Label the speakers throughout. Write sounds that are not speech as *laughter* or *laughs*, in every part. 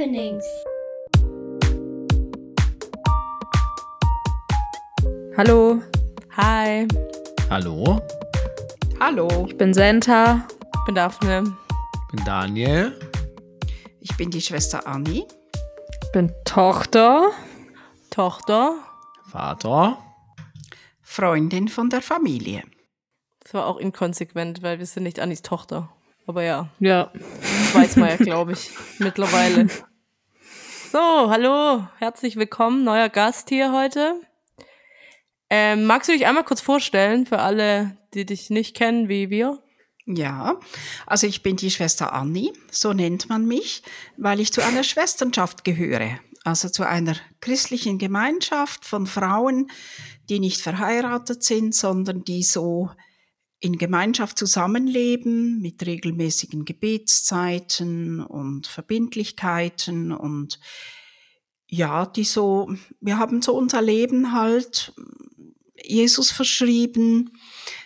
Speaker 1: Happenings.
Speaker 2: Hallo,
Speaker 3: Hi,
Speaker 4: Hallo,
Speaker 5: Hallo,
Speaker 2: ich bin Senta.
Speaker 3: ich bin Daphne.
Speaker 4: ich bin Daniel.
Speaker 5: ich bin die Schwester Anni.
Speaker 2: Ich bin Tochter.
Speaker 3: Tochter.
Speaker 4: Vater.
Speaker 5: Freundin von der Familie.
Speaker 3: Das war auch inkonsequent, weil wir sind nicht Annis Tochter. Aber ja,
Speaker 2: Ja.
Speaker 3: das weiß man ja, glaube ich, mittlerweile. *laughs* So, hallo, herzlich willkommen, neuer Gast hier heute. Ähm, magst du dich einmal kurz vorstellen für alle, die dich nicht kennen wie wir?
Speaker 5: Ja, also ich bin die Schwester Anni, so nennt man mich, weil ich zu einer Schwesternschaft gehöre. Also zu einer christlichen Gemeinschaft von Frauen, die nicht verheiratet sind, sondern die so in Gemeinschaft zusammenleben mit regelmäßigen Gebetszeiten und Verbindlichkeiten und ja, die so, wir haben so unser Leben halt Jesus verschrieben,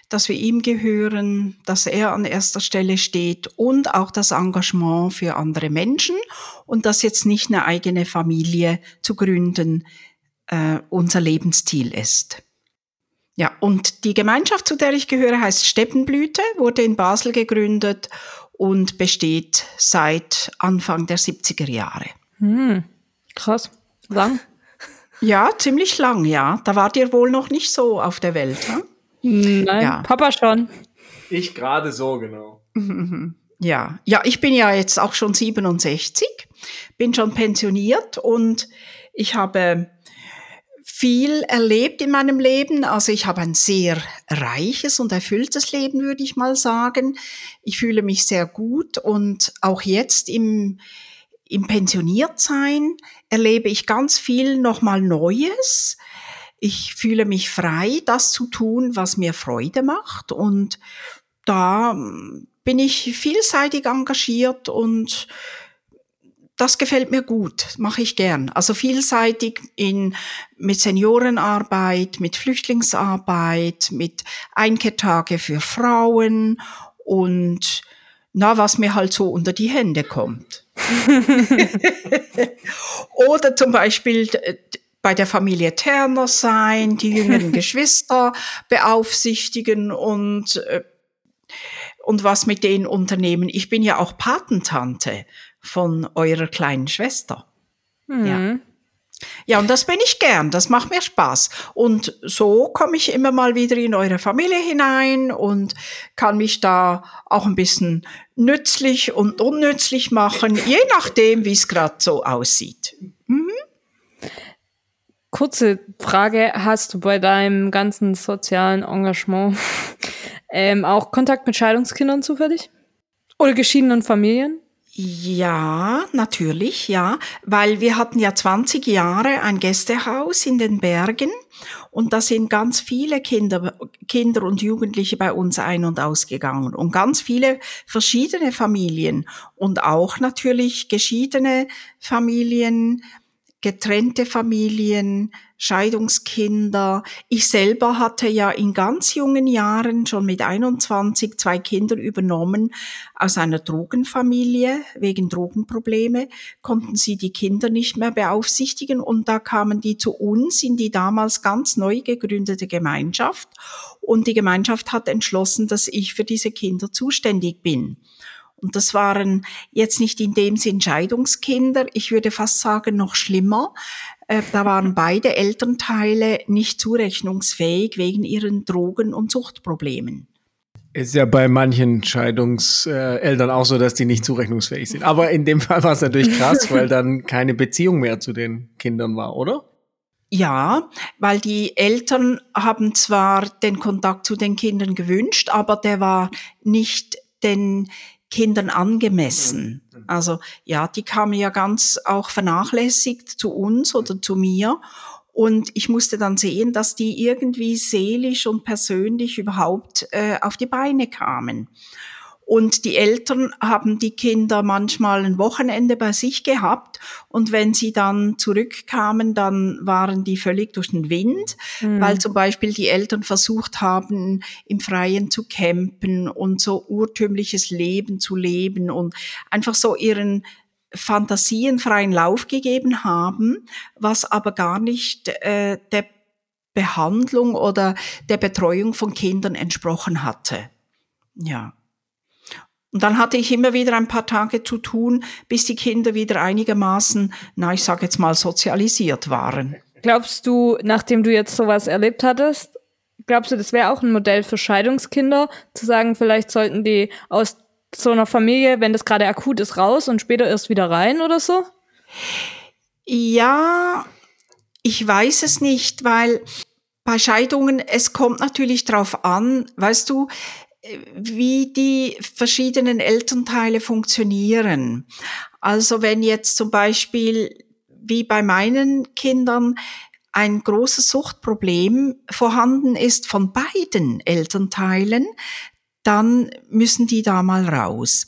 Speaker 5: dass wir ihm gehören, dass er an erster Stelle steht und auch das Engagement für andere Menschen und dass jetzt nicht eine eigene Familie zu gründen äh, unser Lebensziel ist. Ja, und die Gemeinschaft, zu der ich gehöre, heißt Steppenblüte, wurde in Basel gegründet und besteht seit Anfang der 70er Jahre.
Speaker 2: Hm. Krass. Lang? *laughs*
Speaker 5: Ja, ziemlich lang, ja. Da wart ihr wohl noch nicht so auf der Welt. Hm?
Speaker 2: Nein,
Speaker 5: Ja.
Speaker 2: Papa schon.
Speaker 4: Ich gerade so, genau. *laughs*
Speaker 5: Ja, ja, ich bin ja jetzt auch schon 67, bin schon pensioniert und ich habe viel erlebt in meinem Leben. Also ich habe ein sehr reiches und erfülltes Leben, würde ich mal sagen. Ich fühle mich sehr gut und auch jetzt im, im Pensioniertsein erlebe ich ganz viel nochmal Neues. Ich fühle mich frei, das zu tun, was mir Freude macht und da bin ich vielseitig engagiert und das gefällt mir gut, mache ich gern. Also vielseitig in, mit Seniorenarbeit, mit Flüchtlingsarbeit, mit Einkehrtage für Frauen und na, was mir halt so unter die Hände kommt. *laughs* Oder zum Beispiel äh, bei der Familie Terner sein, die jüngeren *laughs* Geschwister beaufsichtigen und äh, und was mit denen unternehmen. Ich bin ja auch Patentante von eurer kleinen Schwester. Ja. Ja, und das bin ich gern, das macht mir Spaß. Und so komme ich immer mal wieder in eure Familie hinein und kann mich da auch ein bisschen nützlich und unnützlich machen, je nachdem, wie es gerade so aussieht.
Speaker 2: Kurze Frage, hast du bei deinem ganzen sozialen Engagement *laughs* ähm, auch Kontakt mit Scheidungskindern zufällig? Oder geschiedenen Familien?
Speaker 5: Ja, natürlich, ja, weil wir hatten ja 20 Jahre ein Gästehaus in den Bergen und da sind ganz viele Kinder, Kinder und Jugendliche bei uns ein- und ausgegangen und ganz viele verschiedene Familien und auch natürlich geschiedene Familien, getrennte Familien, Scheidungskinder. Ich selber hatte ja in ganz jungen Jahren, schon mit 21, zwei Kinder übernommen aus einer Drogenfamilie. Wegen Drogenprobleme konnten sie die Kinder nicht mehr beaufsichtigen und da kamen die zu uns in die damals ganz neu gegründete Gemeinschaft und die Gemeinschaft hat entschlossen, dass ich für diese Kinder zuständig bin. Und das waren jetzt nicht in dem Sinn Scheidungskinder, ich würde fast sagen noch schlimmer. Äh, Da waren beide Elternteile nicht zurechnungsfähig wegen ihren Drogen- und Suchtproblemen.
Speaker 4: Ist ja bei manchen Scheidungseltern auch so, dass die nicht zurechnungsfähig sind. Aber in dem Fall war es natürlich krass, *laughs* weil dann keine Beziehung mehr zu den Kindern war, oder?
Speaker 5: Ja, weil die Eltern haben zwar den Kontakt zu den Kindern gewünscht, aber der war nicht den Kindern angemessen. Also ja, die kamen ja ganz auch vernachlässigt zu uns oder zu mir. Und ich musste dann sehen, dass die irgendwie seelisch und persönlich überhaupt äh, auf die Beine kamen. Und die Eltern haben die Kinder manchmal ein Wochenende bei sich gehabt und wenn sie dann zurückkamen, dann waren die völlig durch den Wind, weil zum Beispiel die Eltern versucht haben, im Freien zu campen und so urtümliches Leben zu leben und einfach so ihren Fantasien freien Lauf gegeben haben, was aber gar nicht äh, der Behandlung oder der Betreuung von Kindern entsprochen hatte. Ja. Und dann hatte ich immer wieder ein paar Tage zu tun, bis die Kinder wieder einigermaßen, na, ich sage jetzt mal, sozialisiert waren.
Speaker 2: Glaubst du, nachdem du jetzt sowas erlebt hattest, glaubst du, das wäre auch ein Modell für Scheidungskinder, zu sagen, vielleicht sollten die aus so einer Familie, wenn das gerade akut ist, raus und später erst wieder rein oder so?
Speaker 5: Ja, ich weiß es nicht, weil bei Scheidungen, es kommt natürlich drauf an, weißt du, wie die verschiedenen Elternteile funktionieren. Also wenn jetzt zum Beispiel wie bei meinen Kindern ein großes Suchtproblem vorhanden ist von beiden Elternteilen, dann müssen die da mal raus.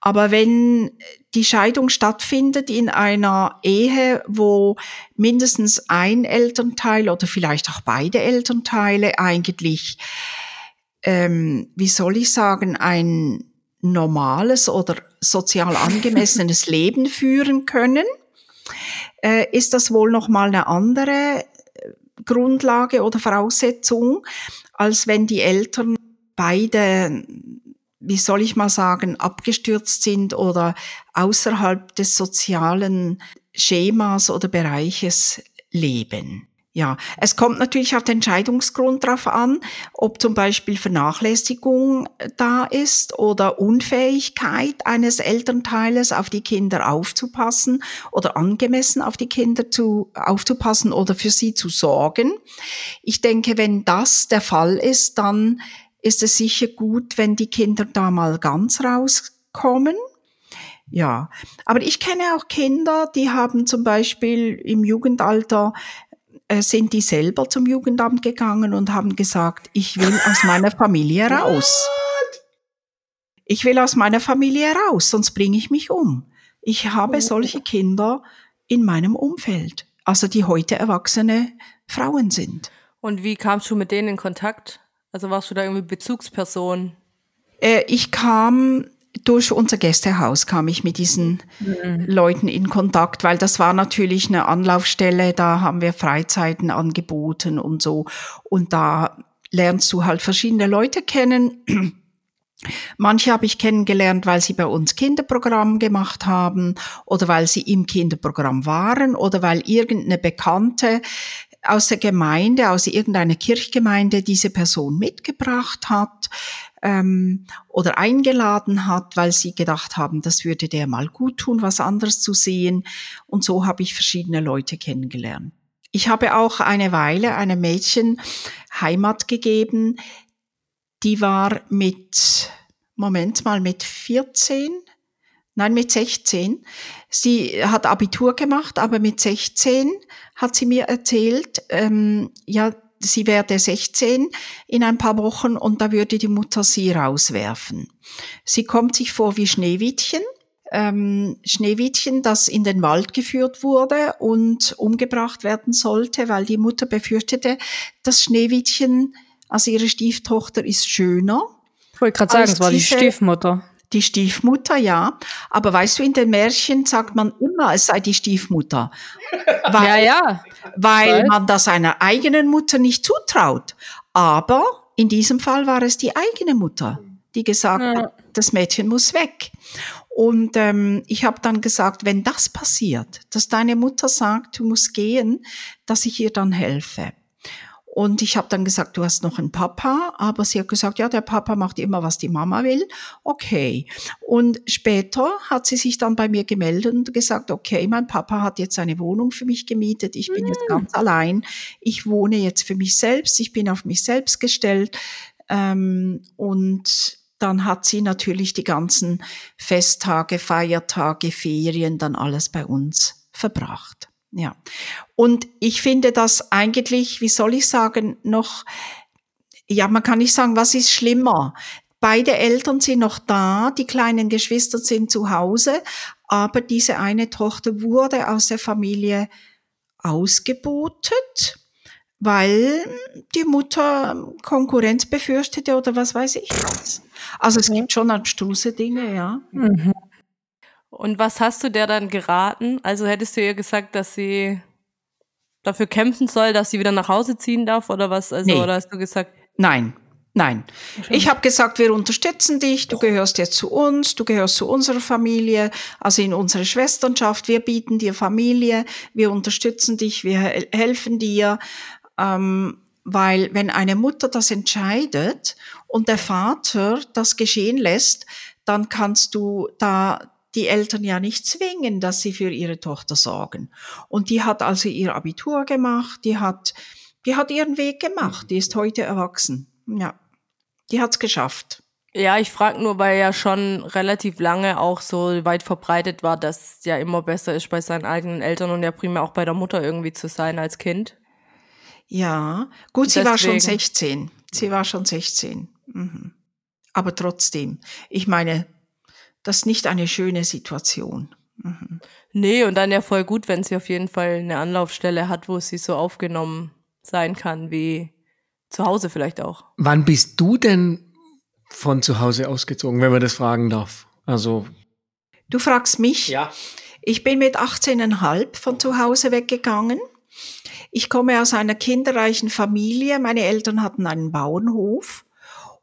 Speaker 5: Aber wenn die Scheidung stattfindet in einer Ehe, wo mindestens ein Elternteil oder vielleicht auch beide Elternteile eigentlich, ähm, wie soll ich sagen, ein normales oder sozial angemessenes *laughs* Leben führen können, äh, ist das wohl noch mal eine andere äh, Grundlage oder Voraussetzung, als wenn die Eltern beide, wie soll ich mal sagen, abgestürzt sind oder außerhalb des sozialen Schemas oder Bereiches leben. Ja, es kommt natürlich auf den Entscheidungsgrund drauf an, ob zum Beispiel Vernachlässigung da ist oder Unfähigkeit eines Elternteiles auf die Kinder aufzupassen oder angemessen auf die Kinder zu, aufzupassen oder für sie zu sorgen. Ich denke, wenn das der Fall ist, dann ist es sicher gut, wenn die Kinder da mal ganz rauskommen. Ja, aber ich kenne auch Kinder, die haben zum Beispiel im Jugendalter äh, sind die selber zum Jugendamt gegangen und haben gesagt, ich will aus meiner Familie *laughs* raus. Ich will aus meiner Familie raus, sonst bringe ich mich um. Ich habe oh. solche Kinder in meinem Umfeld, also die heute erwachsene Frauen sind.
Speaker 3: Und wie kamst du mit denen in Kontakt? Also warst du da irgendwie Bezugsperson?
Speaker 5: Äh, ich kam durch unser Gästehaus kam ich mit diesen mhm. Leuten in Kontakt, weil das war natürlich eine Anlaufstelle, da haben wir Freizeiten angeboten und so. Und da lernst du halt verschiedene Leute kennen. *clears throat* Manche habe ich kennengelernt, weil sie bei uns Kinderprogramm gemacht haben oder weil sie im Kinderprogramm waren oder weil irgendeine Bekannte aus der Gemeinde, aus irgendeiner Kirchgemeinde diese Person mitgebracht hat ähm, oder eingeladen hat, weil sie gedacht haben, das würde der mal gut tun, was anderes zu sehen. Und so habe ich verschiedene Leute kennengelernt. Ich habe auch eine Weile einem Mädchen Heimat gegeben, die war mit, Moment mal, mit 14, nein, mit 16. Sie hat Abitur gemacht, aber mit 16 hat sie mir erzählt, ähm, ja, sie werde 16 in ein paar Wochen und da würde die Mutter sie rauswerfen. Sie kommt sich vor wie Schneewittchen. Ähm, Schneewittchen, das in den Wald geführt wurde und umgebracht werden sollte, weil die Mutter befürchtete, das Schneewittchen, also ihre Stieftochter, ist schöner.
Speaker 2: Ich wollte gerade sagen, es war die Stiefmutter.
Speaker 5: Die Stiefmutter, ja. Aber weißt du, in den Märchen sagt man immer, es sei die Stiefmutter.
Speaker 2: Weil, *laughs* ja, ja.
Speaker 5: Weil man das seiner eigenen Mutter nicht zutraut. Aber in diesem Fall war es die eigene Mutter, die gesagt ja. hat, das Mädchen muss weg. Und ähm, ich habe dann gesagt, wenn das passiert, dass deine Mutter sagt, du musst gehen, dass ich ihr dann helfe. Und ich habe dann gesagt, du hast noch einen Papa, aber sie hat gesagt, ja, der Papa macht immer, was die Mama will. Okay. Und später hat sie sich dann bei mir gemeldet und gesagt, okay, mein Papa hat jetzt eine Wohnung für mich gemietet, ich bin mhm. jetzt ganz allein, ich wohne jetzt für mich selbst, ich bin auf mich selbst gestellt. Ähm, und dann hat sie natürlich die ganzen Festtage, Feiertage, Ferien, dann alles bei uns verbracht. Ja. Und ich finde das eigentlich, wie soll ich sagen, noch, ja, man kann nicht sagen, was ist schlimmer? Beide Eltern sind noch da, die kleinen Geschwister sind zu Hause, aber diese eine Tochter wurde aus der Familie ausgebotet, weil die Mutter Konkurrenz befürchtete oder was weiß ich was. Also es gibt schon abstruse Dinge, ja. Mhm.
Speaker 3: Und was hast du der dann geraten? Also hättest du ihr gesagt, dass sie dafür kämpfen soll, dass sie wieder nach Hause ziehen darf oder was? Also,
Speaker 5: Nee.
Speaker 3: oder hast du gesagt,
Speaker 5: Nein, nein. Ich habe gesagt, wir unterstützen dich, du gehörst jetzt zu uns, du gehörst zu unserer Familie, also in unsere Schwesternschaft, wir bieten dir Familie, wir unterstützen dich, wir hel- helfen dir, ähm, weil wenn eine Mutter das entscheidet und der Vater das geschehen lässt, dann kannst du da die Eltern ja nicht zwingen, dass sie für ihre Tochter sorgen. Und die hat also ihr Abitur gemacht, die hat, die hat ihren Weg gemacht, die ist heute erwachsen. Ja, die hat's geschafft.
Speaker 3: ja, ich frage nur, weil ja schon relativ lange auch so weit verbreitet war, dass es ja immer besser ist, bei seinen eigenen Eltern und ja primär auch bei der Mutter irgendwie zu sein als Kind.
Speaker 5: Ja, gut, sie war schon
Speaker 3: Deswegen.
Speaker 5: 16. Sie war schon 16. Mhm. Aber trotzdem, ich meine, das ist nicht eine schöne Situation.
Speaker 3: Nee, und dann ja voll gut, wenn sie auf jeden Fall eine Anlaufstelle hat, wo sie so aufgenommen sein kann, wie zu Hause vielleicht auch.
Speaker 4: Wann bist du denn von zu Hause ausgezogen, wenn man das fragen darf? Also,
Speaker 5: Du fragst mich,
Speaker 4: ja.
Speaker 5: Ich bin mit 18,5 von zu Hause weggegangen. Ich komme aus einer kinderreichen Familie. Meine Eltern hatten einen Bauernhof.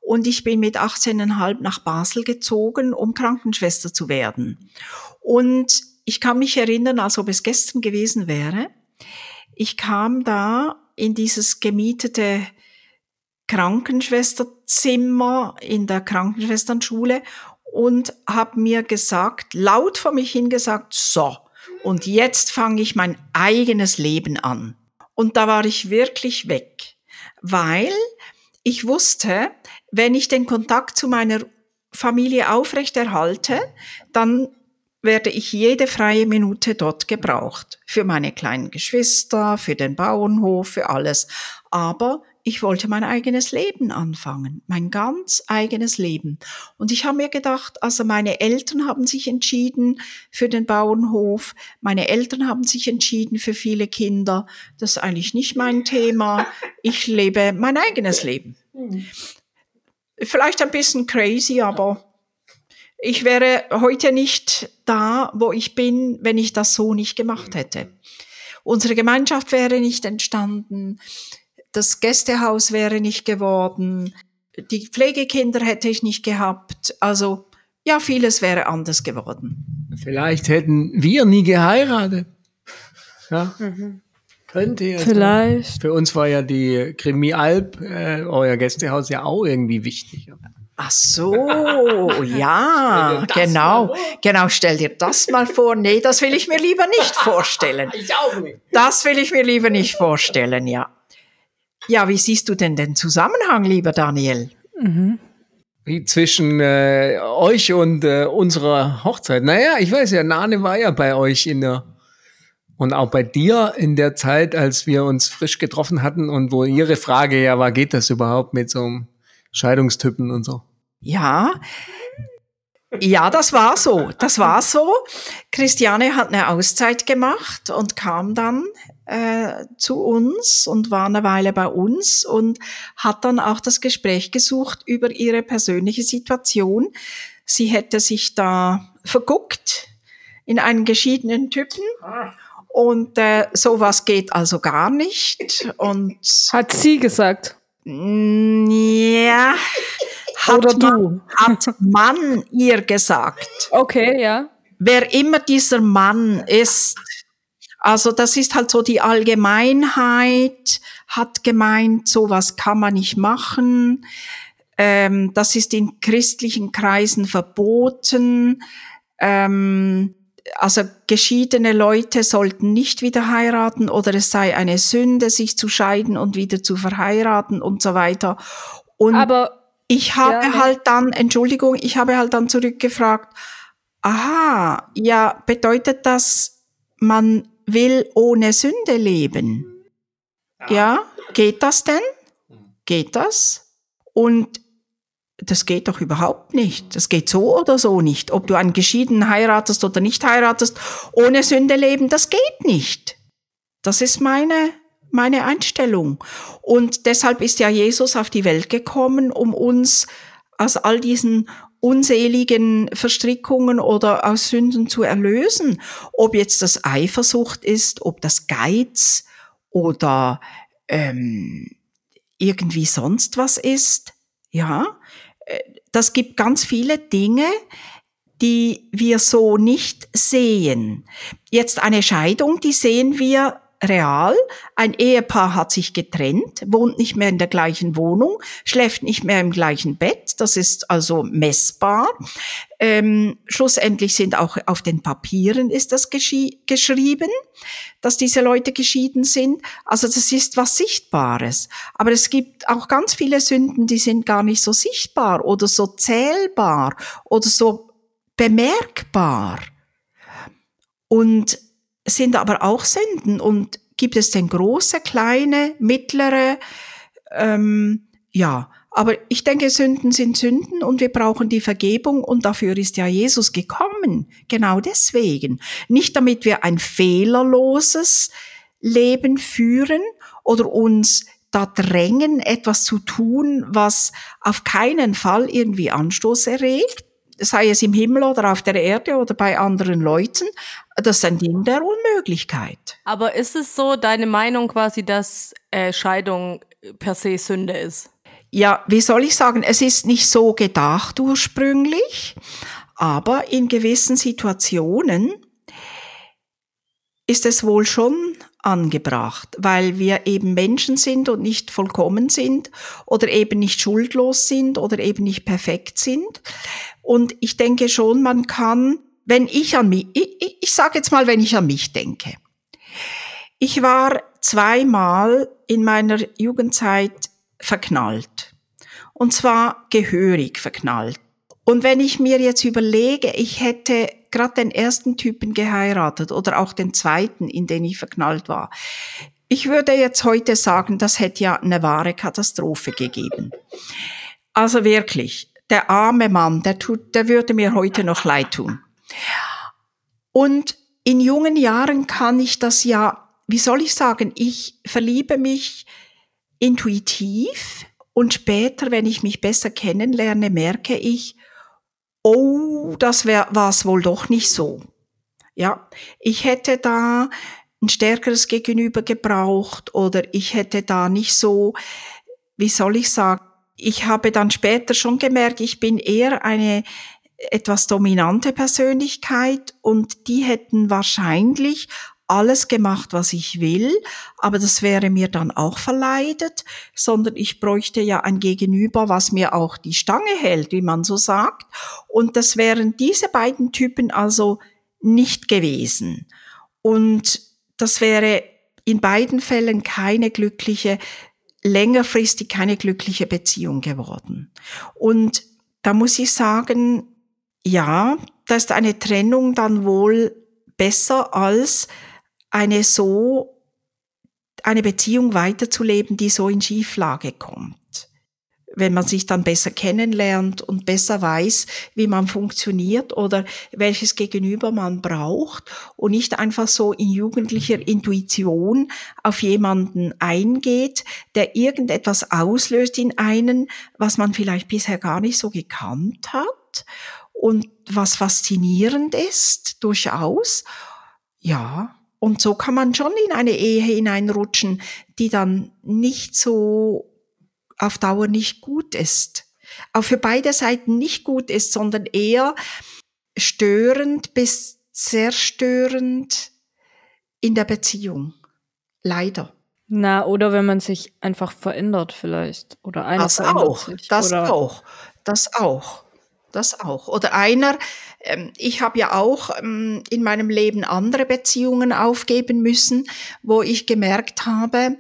Speaker 5: Und ich bin mit 18,5 nach Basel gezogen, um Krankenschwester zu werden. Und ich kann mich erinnern, als ob es gestern gewesen wäre. Ich kam da in dieses gemietete Krankenschwesterzimmer in der Krankenschwesternschule und habe mir gesagt, laut vor mich hingesagt, so, und jetzt fange ich mein eigenes Leben an. Und da war ich wirklich weg, weil ich wusste, wenn ich den Kontakt zu meiner Familie aufrechterhalte, dann werde ich jede freie Minute dort gebraucht. Für meine kleinen Geschwister, für den Bauernhof, für alles. Aber ich wollte mein eigenes Leben anfangen, mein ganz eigenes Leben. Und ich habe mir gedacht, also meine Eltern haben sich entschieden für den Bauernhof, meine Eltern haben sich entschieden für viele Kinder. Das ist eigentlich nicht mein Thema. Ich lebe mein eigenes Leben. Vielleicht ein bisschen crazy, aber ich wäre heute nicht da, wo ich bin, wenn ich das so nicht gemacht hätte. Unsere Gemeinschaft wäre nicht entstanden, das Gästehaus wäre nicht geworden, die Pflegekinder hätte ich nicht gehabt. Also ja, vieles wäre anders geworden.
Speaker 4: Vielleicht hätten wir nie geheiratet. Ja. Könnte ja. sein.
Speaker 2: Vielleicht.
Speaker 4: Für uns war ja die Krimi Alp, äh, euer Gästehaus, ja auch irgendwie wichtig.
Speaker 5: Ach so, ja, genau. Genau, stell dir das mal vor. Nee, das will ich mir lieber nicht *laughs* vorstellen.
Speaker 4: Ich auch nicht.
Speaker 5: Das will ich mir lieber nicht vorstellen, ja. Ja, wie siehst du denn den Zusammenhang, lieber Daniel?
Speaker 4: Wie zwischen äh, euch und äh, unserer Hochzeit. Naja, ich weiß ja, Nane war ja bei euch in der und auch bei dir in der Zeit, als wir uns frisch getroffen hatten und wo ihre Frage ja war, geht das überhaupt mit so einem Scheidungstypen und so?
Speaker 5: Ja, ja, das war so. Das war so. Christiane hat eine Auszeit gemacht und kam dann äh, zu uns und war eine Weile bei uns und hat dann auch das Gespräch gesucht über ihre persönliche Situation. Sie hätte sich da verguckt in einen geschiedenen Typen. Und äh, sowas geht also gar nicht. Und
Speaker 2: Hat sie gesagt.
Speaker 5: ja, hat
Speaker 2: Oder
Speaker 5: man,
Speaker 2: du.
Speaker 5: hat man ihr gesagt.
Speaker 2: Okay, ja.
Speaker 5: Wer immer dieser Mann ist, also das ist halt so die Allgemeinheit, hat gemeint, sowas kann man nicht machen. Ähm, das ist in christlichen Kreisen verboten. Ähm, also geschiedene Leute sollten nicht wieder heiraten oder es sei eine Sünde, sich zu scheiden und wieder zu verheiraten und so weiter. Und
Speaker 2: Aber
Speaker 5: ich habe
Speaker 2: Ja,
Speaker 5: halt dann, Entschuldigung, ich habe halt dann zurückgefragt, aha, ja, bedeutet das, man will ohne Sünde leben? Ja, geht das denn? Geht das? Und das geht doch überhaupt nicht. Das geht so oder so nicht. Ob du einen Geschiedenen heiratest oder nicht heiratest, ohne Sünde leben, das geht nicht. Das ist meine, meine Einstellung. Und deshalb ist ja Jesus auf die Welt gekommen, um uns aus all diesen unseligen Verstrickungen oder aus Sünden zu erlösen. Ob jetzt das Eifersucht ist, ob das Geiz oder ähm, irgendwie sonst was ist. Ja, das gibt ganz viele Dinge, die wir so nicht sehen. Jetzt eine Scheidung, die sehen wir real. Ein Ehepaar hat sich getrennt, wohnt nicht mehr in der gleichen Wohnung, schläft nicht mehr im gleichen Bett. Das ist also messbar. Ähm, schlussendlich sind auch auf den Papieren ist das geschrieben, dass diese Leute geschieden sind. Also das ist was Sichtbares. Aber es gibt auch ganz viele Sünden, die sind gar nicht so sichtbar oder so zählbar oder so bemerkbar. Und sind aber auch Sünden und gibt es denn große, kleine, mittlere, ähm, ja, aber ich denke, Sünden sind Sünden und wir brauchen die Vergebung und dafür ist ja Jesus gekommen. Genau deswegen. Nicht damit wir ein fehlerloses Leben führen oder uns da drängen, etwas zu tun, was auf keinen Fall irgendwie Anstoß erregt, sei es im Himmel oder auf der Erde oder bei anderen Leuten, das ist ein Ding der Unmöglichkeit.
Speaker 3: Aber ist es so deine Meinung quasi, dass äh, Scheidung per se Sünde ist?
Speaker 5: Ja, wie soll ich sagen, es ist nicht so gedacht ursprünglich, aber in gewissen Situationen ist es wohl schon angebracht, weil wir eben Menschen sind und nicht vollkommen sind oder eben nicht schuldlos sind oder eben nicht perfekt sind. Und ich denke schon, man kann wenn ich an mich, ich, ich, sage jetzt mal, wenn ich an mich denke. Ich war zweimal in meiner Jugendzeit verknallt. Und zwar gehörig verknallt. Und wenn ich mir jetzt überlege, ich hätte gerade den ersten Typen geheiratet oder auch den zweiten, in den ich verknallt war, ich würde jetzt heute sagen, das hätte ja eine wahre Katastrophe gegeben. Also wirklich, der arme Mann, der tut, der würde mir heute noch leid tun. Und in jungen Jahren kann ich das ja, wie soll ich sagen, ich verliebe mich intuitiv und später, wenn ich mich besser kennenlerne, merke ich, oh, das war es wohl doch nicht so. Ja, ich hätte da ein stärkeres Gegenüber gebraucht oder ich hätte da nicht so, wie soll ich sagen, ich habe dann später schon gemerkt, ich bin eher eine etwas dominante Persönlichkeit und die hätten wahrscheinlich alles gemacht, was ich will, aber das wäre mir dann auch verleidet, sondern ich bräuchte ja ein Gegenüber, was mir auch die Stange hält, wie man so sagt. Und das wären diese beiden Typen also nicht gewesen. Und das wäre in beiden Fällen keine glückliche, längerfristig keine glückliche Beziehung geworden. Und da muss ich sagen, ja, da ist eine Trennung dann wohl besser als eine so, eine Beziehung weiterzuleben, die so in Schieflage kommt. Wenn man sich dann besser kennenlernt und besser weiß, wie man funktioniert oder welches Gegenüber man braucht und nicht einfach so in jugendlicher Intuition auf jemanden eingeht, der irgendetwas auslöst in einen, was man vielleicht bisher gar nicht so gekannt hat und was faszinierend ist, durchaus. Ja, und so kann man schon in eine Ehe hineinrutschen, die dann nicht so auf Dauer nicht gut ist. Auch für beide Seiten nicht gut ist, sondern eher störend bis zerstörend in der Beziehung. Leider.
Speaker 2: Na, oder wenn man sich einfach verändert vielleicht. Oder einer
Speaker 5: das auch, das auch, das auch das auch. Oder einer, ähm, ich habe ja auch ähm, in meinem Leben andere Beziehungen aufgeben müssen, wo ich gemerkt habe,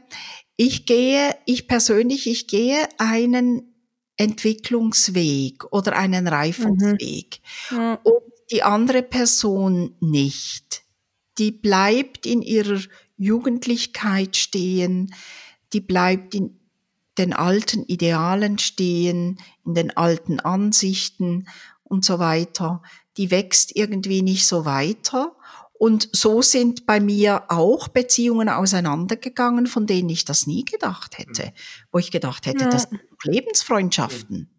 Speaker 5: ich gehe, ich persönlich, ich gehe einen Entwicklungsweg oder einen Reifungsweg. Mhm. Ja. Und die andere Person nicht. Die bleibt in ihrer Jugendlichkeit stehen, die bleibt in den alten Idealen stehen, in den alten Ansichten und so weiter. Die wächst irgendwie nicht so weiter. Und so sind bei mir auch Beziehungen auseinandergegangen, von denen ich das nie gedacht hätte. Wo ich gedacht hätte, das sind Lebensfreundschaften.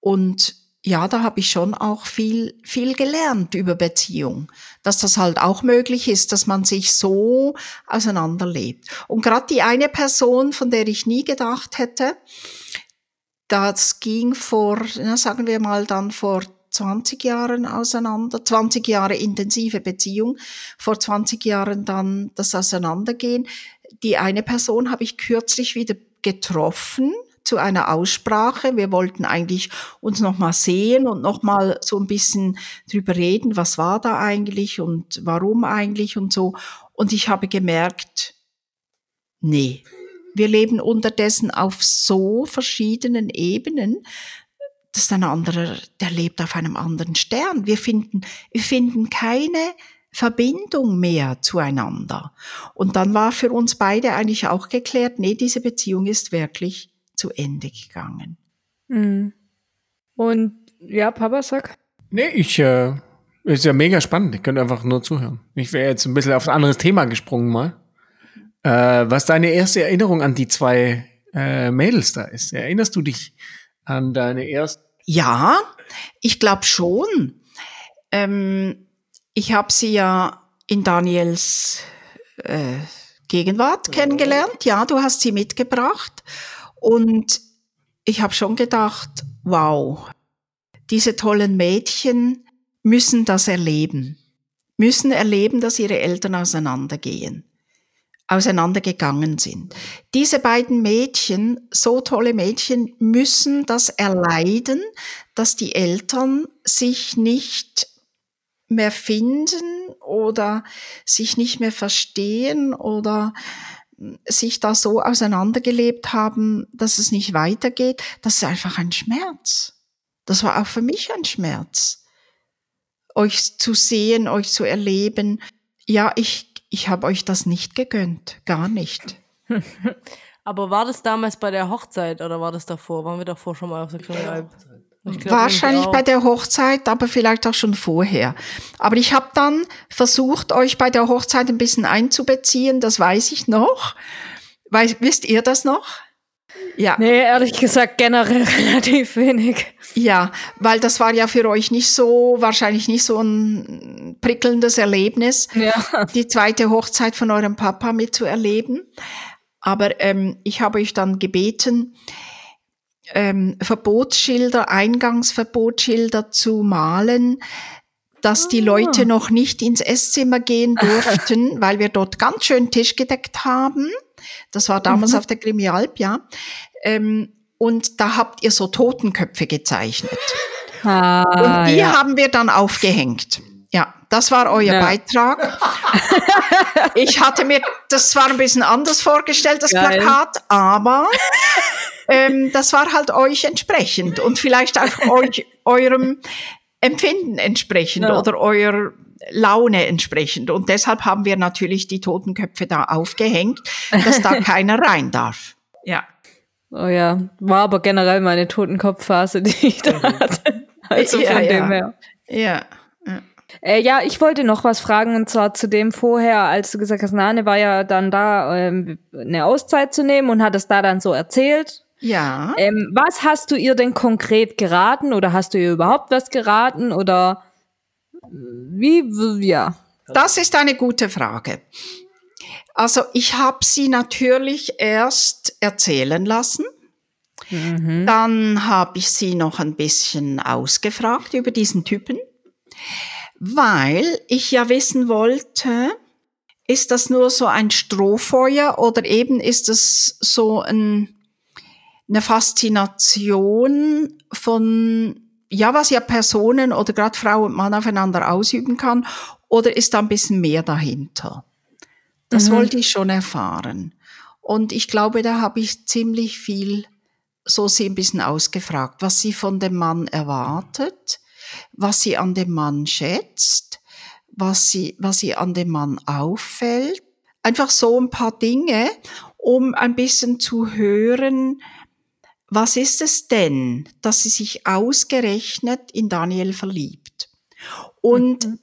Speaker 5: Und ja, da habe ich schon auch viel, viel gelernt über Beziehung, dass das halt auch möglich ist, dass man sich so auseinanderlebt. Und gerade die eine Person, von der ich nie gedacht hätte, das ging vor, na, sagen wir mal dann vor 20 Jahren auseinander, 20 Jahre intensive Beziehung, vor 20 Jahren dann das Auseinandergehen. Die eine Person habe ich kürzlich wieder getroffen, zu einer Aussprache. Wir wollten eigentlich uns noch mal sehen und noch mal so ein bisschen drüber reden, was war da eigentlich und warum eigentlich und so. Und ich habe gemerkt, nee, wir leben unterdessen auf so verschiedenen Ebenen. Das ist ein anderer, der lebt auf einem anderen Stern. Wir finden, wir finden keine Verbindung mehr zueinander. Und dann war für uns beide eigentlich auch geklärt, nee, diese Beziehung ist wirklich zu Ende gegangen.
Speaker 2: Mhm. Und ja, Papa, sag.
Speaker 4: Nee, ich, äh, ist ja mega spannend. Ich könnte einfach nur zuhören. Ich wäre jetzt ein bisschen auf ein anderes Thema gesprungen mal. Äh, was deine erste Erinnerung an die zwei äh, Mädels da ist. Erinnerst du dich an deine erste?
Speaker 5: Ja, ich glaube schon. Ähm, ich habe sie ja in Daniels äh, Gegenwart kennengelernt. Ja, du hast sie mitgebracht. Und ich habe schon gedacht, wow, diese tollen Mädchen müssen das erleben, müssen erleben, dass ihre Eltern auseinandergehen, auseinandergegangen sind. Diese beiden Mädchen, so tolle Mädchen, müssen das erleiden, dass die Eltern sich nicht mehr finden oder sich nicht mehr verstehen oder sich da so auseinandergelebt haben, dass es nicht weitergeht, das ist einfach ein Schmerz. Das war auch für mich ein Schmerz. Euch zu sehen, euch zu erleben. Ja, ich, ich habe euch das nicht gegönnt. Gar nicht. *laughs*
Speaker 3: Aber war das damals bei der Hochzeit oder war das davor? Waren wir davor schon mal auf der Kriminalp?
Speaker 5: Wahrscheinlich bei der Hochzeit, aber vielleicht auch schon vorher. Aber ich habe dann versucht, euch bei der Hochzeit ein bisschen einzubeziehen, das weiß ich noch. Weiß, wisst ihr das noch?
Speaker 2: Ja. Nee, ehrlich gesagt generell *laughs* relativ wenig.
Speaker 5: Ja, weil das war ja für euch nicht so, wahrscheinlich nicht so ein prickelndes Erlebnis, ja. die zweite Hochzeit von eurem Papa mitzuerleben. Aber ähm, ich habe euch dann gebeten, ähm, Verbotsschilder, Eingangsverbotsschilder zu malen, dass die ah. Leute noch nicht ins Esszimmer gehen *laughs* durften, weil wir dort ganz schön Tisch gedeckt haben. Das war damals mhm. auf der Grimialp, ja. Ähm, und da habt ihr so Totenköpfe gezeichnet. Ah, und die ja. haben wir dann aufgehängt. Ja, das war euer ja. Beitrag. *laughs* ich hatte mir das zwar ein bisschen anders vorgestellt, das Geil. Plakat, aber ähm, das war halt euch entsprechend und vielleicht auch *laughs* euch, eurem Empfinden entsprechend ja. oder eurer Laune entsprechend. Und deshalb haben wir natürlich die Totenköpfe da aufgehängt, dass da *laughs* keiner rein darf. Ja.
Speaker 2: Oh ja, war aber generell meine Totenkopfphase, die ich da hatte. Also ja, von ja. dem her.
Speaker 5: Ja. ja.
Speaker 2: Äh, ja, ich wollte noch was fragen und zwar zu dem vorher, als du gesagt hast, Nane war ja dann da, ähm, eine Auszeit zu nehmen und hat es da dann so erzählt.
Speaker 5: Ja.
Speaker 2: Ähm, was hast du ihr denn konkret geraten oder hast du ihr überhaupt was geraten oder wie, ja?
Speaker 5: Das ist eine gute Frage. Also ich habe sie natürlich erst erzählen lassen. Mhm. Dann habe ich sie noch ein bisschen ausgefragt über diesen Typen, weil ich ja wissen wollte, ist das nur so ein Strohfeuer oder eben ist es so ein eine Faszination von, ja, was ja Personen oder gerade Frau und Mann aufeinander ausüben kann, oder ist da ein bisschen mehr dahinter? Das mhm. wollte ich schon erfahren. Und ich glaube, da habe ich ziemlich viel so sie ein bisschen ausgefragt, was sie von dem Mann erwartet, was sie an dem Mann schätzt, was sie, was sie an dem Mann auffällt. Einfach so ein paar Dinge, um ein bisschen zu hören, was ist es denn, dass sie sich ausgerechnet in Daniel verliebt? Und mhm.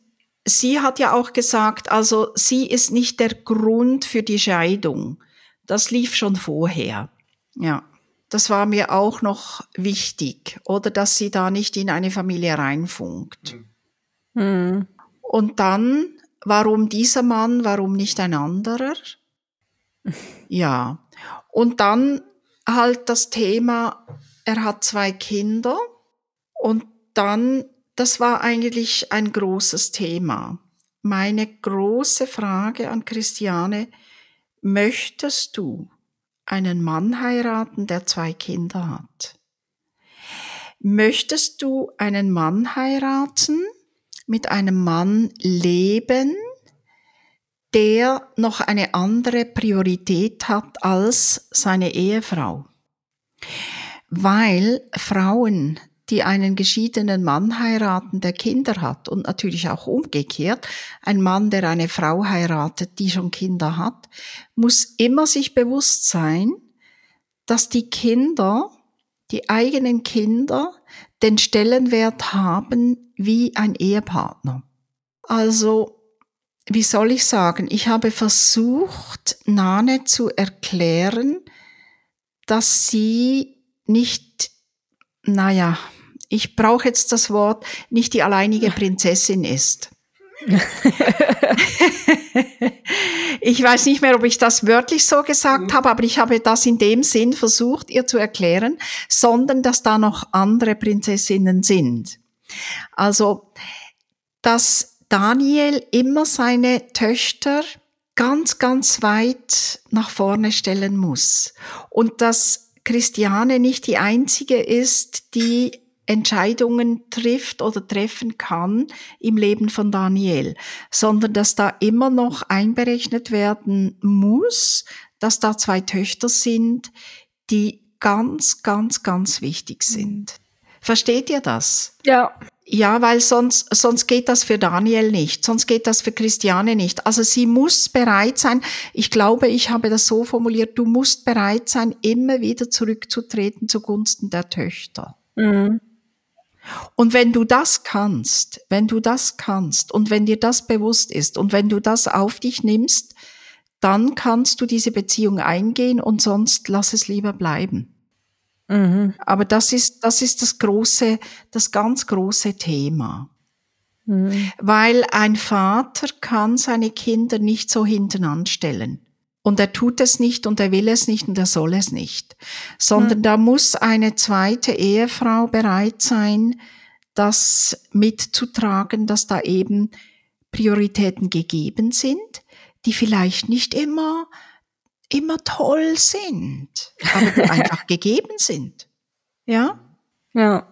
Speaker 5: sie hat ja auch gesagt, also sie ist nicht der Grund für die Scheidung. Das lief schon vorher. Ja, das war mir auch noch wichtig, oder dass sie da nicht in eine Familie reinfunkt.
Speaker 2: Mhm.
Speaker 5: Und dann, warum dieser Mann, warum nicht ein anderer? *laughs* Ja. Und dann halt das Thema, er hat zwei Kinder und dann, das war eigentlich ein großes Thema. Meine große Frage an Christiane, möchtest du einen Mann heiraten, der zwei Kinder hat? Möchtest du einen Mann heiraten, mit einem Mann leben, der noch eine andere Priorität hat als seine Ehefrau? Weil Frauen, die einen geschiedenen Mann heiraten, der Kinder hat und natürlich auch umgekehrt, ein Mann, der eine Frau heiratet, die schon Kinder hat, muss immer sich bewusst sein, dass die Kinder, die eigenen Kinder, den Stellenwert haben wie ein Ehepartner. Also, wie soll ich sagen, ich habe versucht, Nane zu erklären, dass sie nicht, naja, ich brauche jetzt das Wort, nicht die alleinige Prinzessin ist. *laughs* ich weiß nicht mehr, ob ich das wörtlich so gesagt habe, aber ich habe das in dem Sinn versucht, ihr zu erklären, sondern dass da noch andere Prinzessinnen sind. Also, dass Daniel immer seine Töchter ganz, ganz weit nach vorne stellen muss und dass Christiane nicht die einzige ist, die Entscheidungen trifft oder treffen kann im Leben von Daniel, sondern dass da immer noch einberechnet werden muss, dass da zwei Töchter sind, die ganz, ganz, ganz wichtig sind. Versteht ihr das?
Speaker 2: Ja.
Speaker 5: Ja, weil sonst, sonst geht das für Daniel nicht, sonst geht das für Christiane nicht. Also sie muss bereit sein, ich glaube, ich habe das so formuliert, du musst bereit sein, immer wieder zurückzutreten zugunsten der Töchter.
Speaker 2: Mhm.
Speaker 5: Und wenn du das kannst, wenn du das kannst und wenn dir das bewusst ist und wenn du das auf dich nimmst, dann kannst du diese Beziehung eingehen und sonst lass es lieber bleiben.
Speaker 2: Mhm.
Speaker 5: Aber das ist, das ist das große, das ganz große Thema.
Speaker 2: Mhm.
Speaker 5: Weil ein Vater kann seine Kinder nicht so hinten anstellen. Und er tut es nicht und er will es nicht und er soll es nicht. Sondern
Speaker 2: Mhm.
Speaker 5: da muss eine zweite Ehefrau bereit sein, das mitzutragen, dass da eben Prioritäten gegeben sind, die vielleicht nicht immer, immer toll sind, aber die *laughs* einfach gegeben sind. Ja?
Speaker 2: Ja.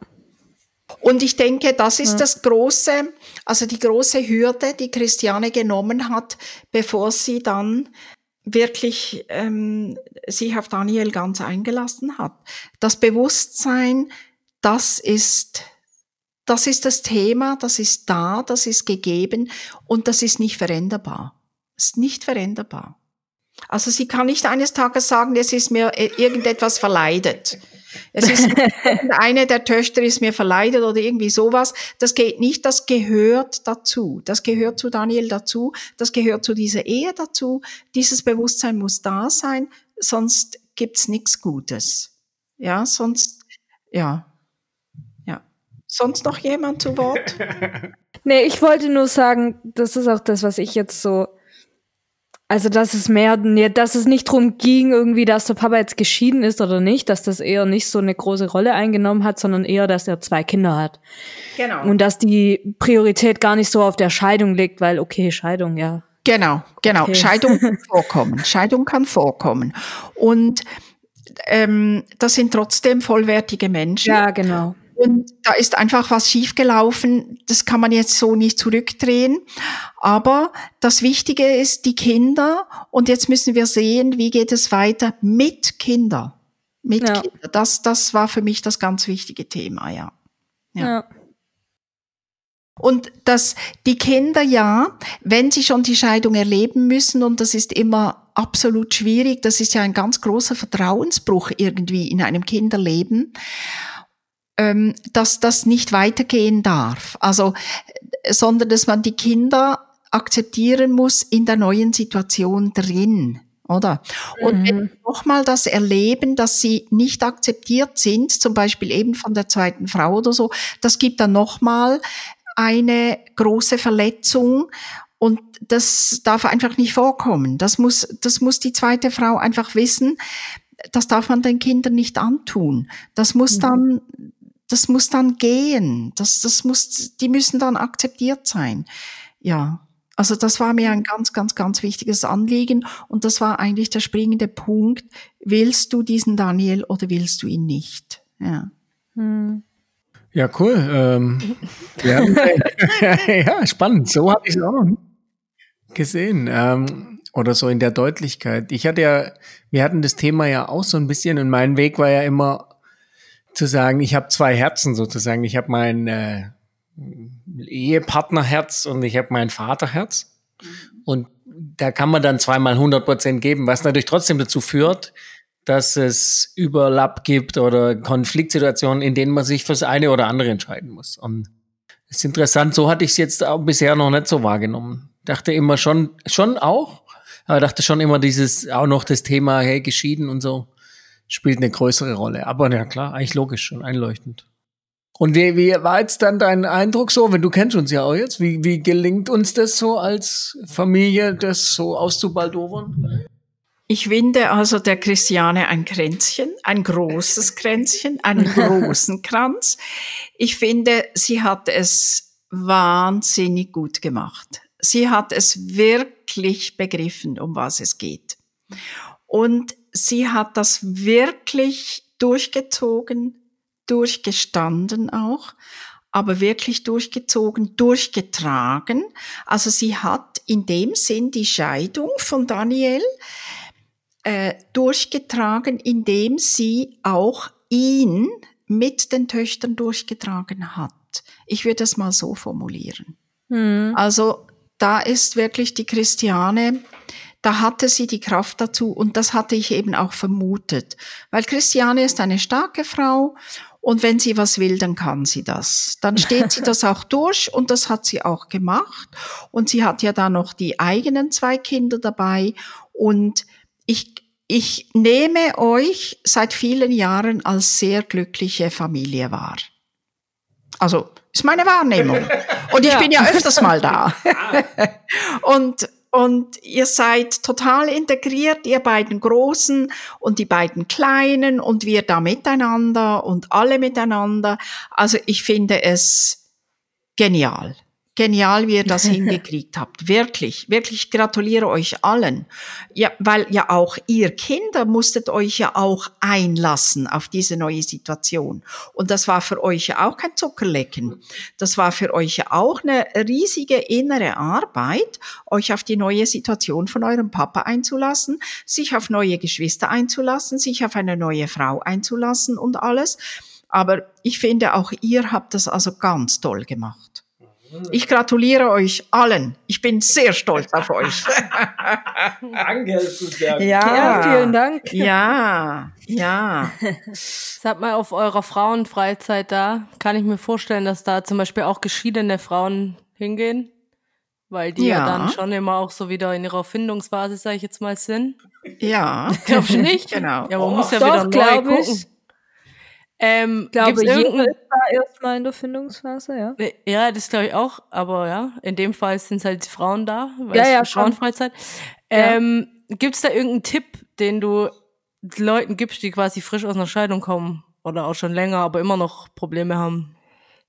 Speaker 5: Und ich denke, das ist
Speaker 2: Ja.
Speaker 5: das große, also die große Hürde, die Christiane genommen hat, bevor sie dann wirklich ähm, sich auf Daniel ganz eingelassen hat. Das Bewusstsein, das ist, das ist das Thema, das ist da, das ist gegeben und das ist nicht veränderbar. Ist nicht veränderbar. Also sie kann nicht eines Tages sagen, es ist mir äh, irgendetwas verleidet. Es ist *laughs* eine der Töchter ist mir verleidet oder irgendwie sowas. Das geht nicht, das gehört dazu. Das gehört zu Daniel dazu. Das gehört zu dieser Ehe dazu. Dieses Bewusstsein muss da sein, sonst gibt's nichts Gutes. Ja, sonst, ja, ja. Sonst noch jemand zu Wort? *laughs*
Speaker 2: Nee, ich wollte nur sagen, das ist auch das, was ich jetzt so. Also, dass es mehr, dass es nicht drum ging, irgendwie, dass der Papa jetzt geschieden ist oder nicht, dass das eher nicht so eine große Rolle eingenommen hat, sondern eher, dass er zwei Kinder hat.
Speaker 5: Genau.
Speaker 2: Und dass die Priorität gar nicht so auf der Scheidung liegt, weil, okay, Scheidung, ja.
Speaker 5: Genau, genau.
Speaker 2: Okay.
Speaker 5: Scheidung kann *laughs* vorkommen. Scheidung kann vorkommen. Und ähm, das sind trotzdem vollwertige Menschen.
Speaker 2: Ja, genau.
Speaker 5: Und da ist einfach was schiefgelaufen. Das kann man jetzt so nicht zurückdrehen. Aber das Wichtige ist die Kinder. Und jetzt müssen wir sehen, wie geht es weiter mit Kinder. Mit
Speaker 2: Ja.
Speaker 5: Kinder. Das, das war für mich das ganz wichtige Thema, ja. Ja.
Speaker 2: Ja.
Speaker 5: Und dass die Kinder ja, wenn sie schon die Scheidung erleben müssen, und das ist immer absolut schwierig, das ist ja ein ganz großer Vertrauensbruch irgendwie in einem Kinderleben, ähm, dass das nicht weitergehen darf. Also, äh, sondern dass man die Kinder akzeptieren muss in der neuen Situation drin. oder? Und mhm. nochmal das Erleben, dass sie nicht akzeptiert sind, zum Beispiel eben von der zweiten Frau oder so, das gibt dann nochmal eine große Verletzung und das darf einfach nicht vorkommen. Das muss, das muss die zweite Frau einfach wissen. Das darf man den Kindern nicht antun. Das muss mhm. dann, das muss dann gehen. Das, das muss, die müssen dann akzeptiert sein. Ja. Also das war mir ein ganz, ganz, ganz wichtiges Anliegen und das war eigentlich der springende Punkt. Willst du diesen Daniel oder willst du ihn nicht? Ja. Hm.
Speaker 4: Ja, cool. Ähm, *laughs* ja, *laughs* ja, spannend. So habe ich es auch noch gesehen. Ähm, oder so in der Deutlichkeit. Ich hatte ja, wir hatten das Thema ja auch so ein bisschen und mein Weg war ja immer zu sagen, ich habe zwei Herzen sozusagen. Ich habe mein äh, Ehepartnerherz und ich habe mein Vaterherz. Und da kann man dann zweimal 100 Prozent geben, was natürlich trotzdem dazu führt, dass es Überlapp gibt oder Konfliktsituationen, in denen man sich fürs eine oder andere entscheiden muss. Und es ist interessant, so hatte ich es jetzt auch bisher noch nicht so wahrgenommen. Dachte immer schon, schon auch, aber dachte schon immer dieses, auch noch das Thema, hey, geschieden und so, spielt eine größere Rolle. Aber ja klar, eigentlich logisch und einleuchtend. Und wie, wie war jetzt dann dein Eindruck so, wenn du kennst uns ja auch jetzt, wie, wie gelingt uns das so als Familie, das so auszubaldowern?
Speaker 5: Ich winde also der Christiane ein Kränzchen, ein großes Kränzchen, einen *laughs* großen Kranz. Ich finde, sie hat es wahnsinnig gut gemacht. Sie hat es wirklich begriffen, um was es geht. Und sie hat das wirklich durchgezogen, durchgestanden auch, aber wirklich durchgezogen, durchgetragen. Also sie hat in dem Sinn die Scheidung von Daniel äh, durchgetragen, indem sie auch ihn mit den Töchtern durchgetragen hat. Ich würde es mal so formulieren. Hm. Also da ist wirklich die Christiane da hatte sie die Kraft dazu und das hatte ich eben auch vermutet, weil Christiane ist eine starke Frau und wenn sie was will, dann kann sie das. Dann steht sie das auch durch und das hat sie auch gemacht und sie hat ja da noch die eigenen zwei Kinder dabei und ich ich nehme euch seit vielen Jahren als sehr glückliche Familie wahr. Also, ist meine Wahrnehmung. Und ich ja. bin ja öfters mal da. *laughs* und, und ihr seid total integriert, ihr beiden Großen und die beiden Kleinen und wir da miteinander und alle miteinander. Also ich finde es genial. Genial, wie ihr das *laughs* hingekriegt habt. Wirklich, wirklich gratuliere euch allen. Ja, weil ja auch ihr Kinder musstet euch ja auch einlassen auf diese neue Situation. Und das war für euch ja auch kein Zuckerlecken. Das war für euch ja auch eine riesige innere Arbeit, euch auf die neue Situation von eurem Papa einzulassen, sich auf neue Geschwister einzulassen, sich auf eine neue Frau einzulassen und alles. Aber ich finde, auch ihr habt das also ganz toll gemacht. Ich gratuliere euch allen. Ich bin sehr stolz auf euch. *laughs*
Speaker 4: Danke,
Speaker 5: Ja. ja, vielen Dank. Ja, ja. *laughs*
Speaker 3: Sag mal, auf eurer Frauenfreizeit da, kann ich mir vorstellen, dass da zum Beispiel auch geschiedene Frauen hingehen? Weil die ja, ja dann schon immer auch so wieder in ihrer Findungsphase, sag ich jetzt mal, sind.
Speaker 5: Ja. *laughs*
Speaker 3: Glaubst du nicht?
Speaker 5: Genau.
Speaker 3: Ja, man oh, muss ja doch, wieder neu gucken. Ich.
Speaker 2: Ähm, ich glaube, jeder ist da erstmal in der Findungsphase, ja.
Speaker 3: Ja, das glaube ich auch, aber ja, in dem Fall sind halt Frauen da,
Speaker 2: weil ja, ja,
Speaker 3: Frauenfreizeit. Ähm, ja. Gibt es da irgendeinen Tipp, den du Leuten gibst, die quasi frisch aus einer Scheidung kommen oder auch schon länger, aber immer noch Probleme haben?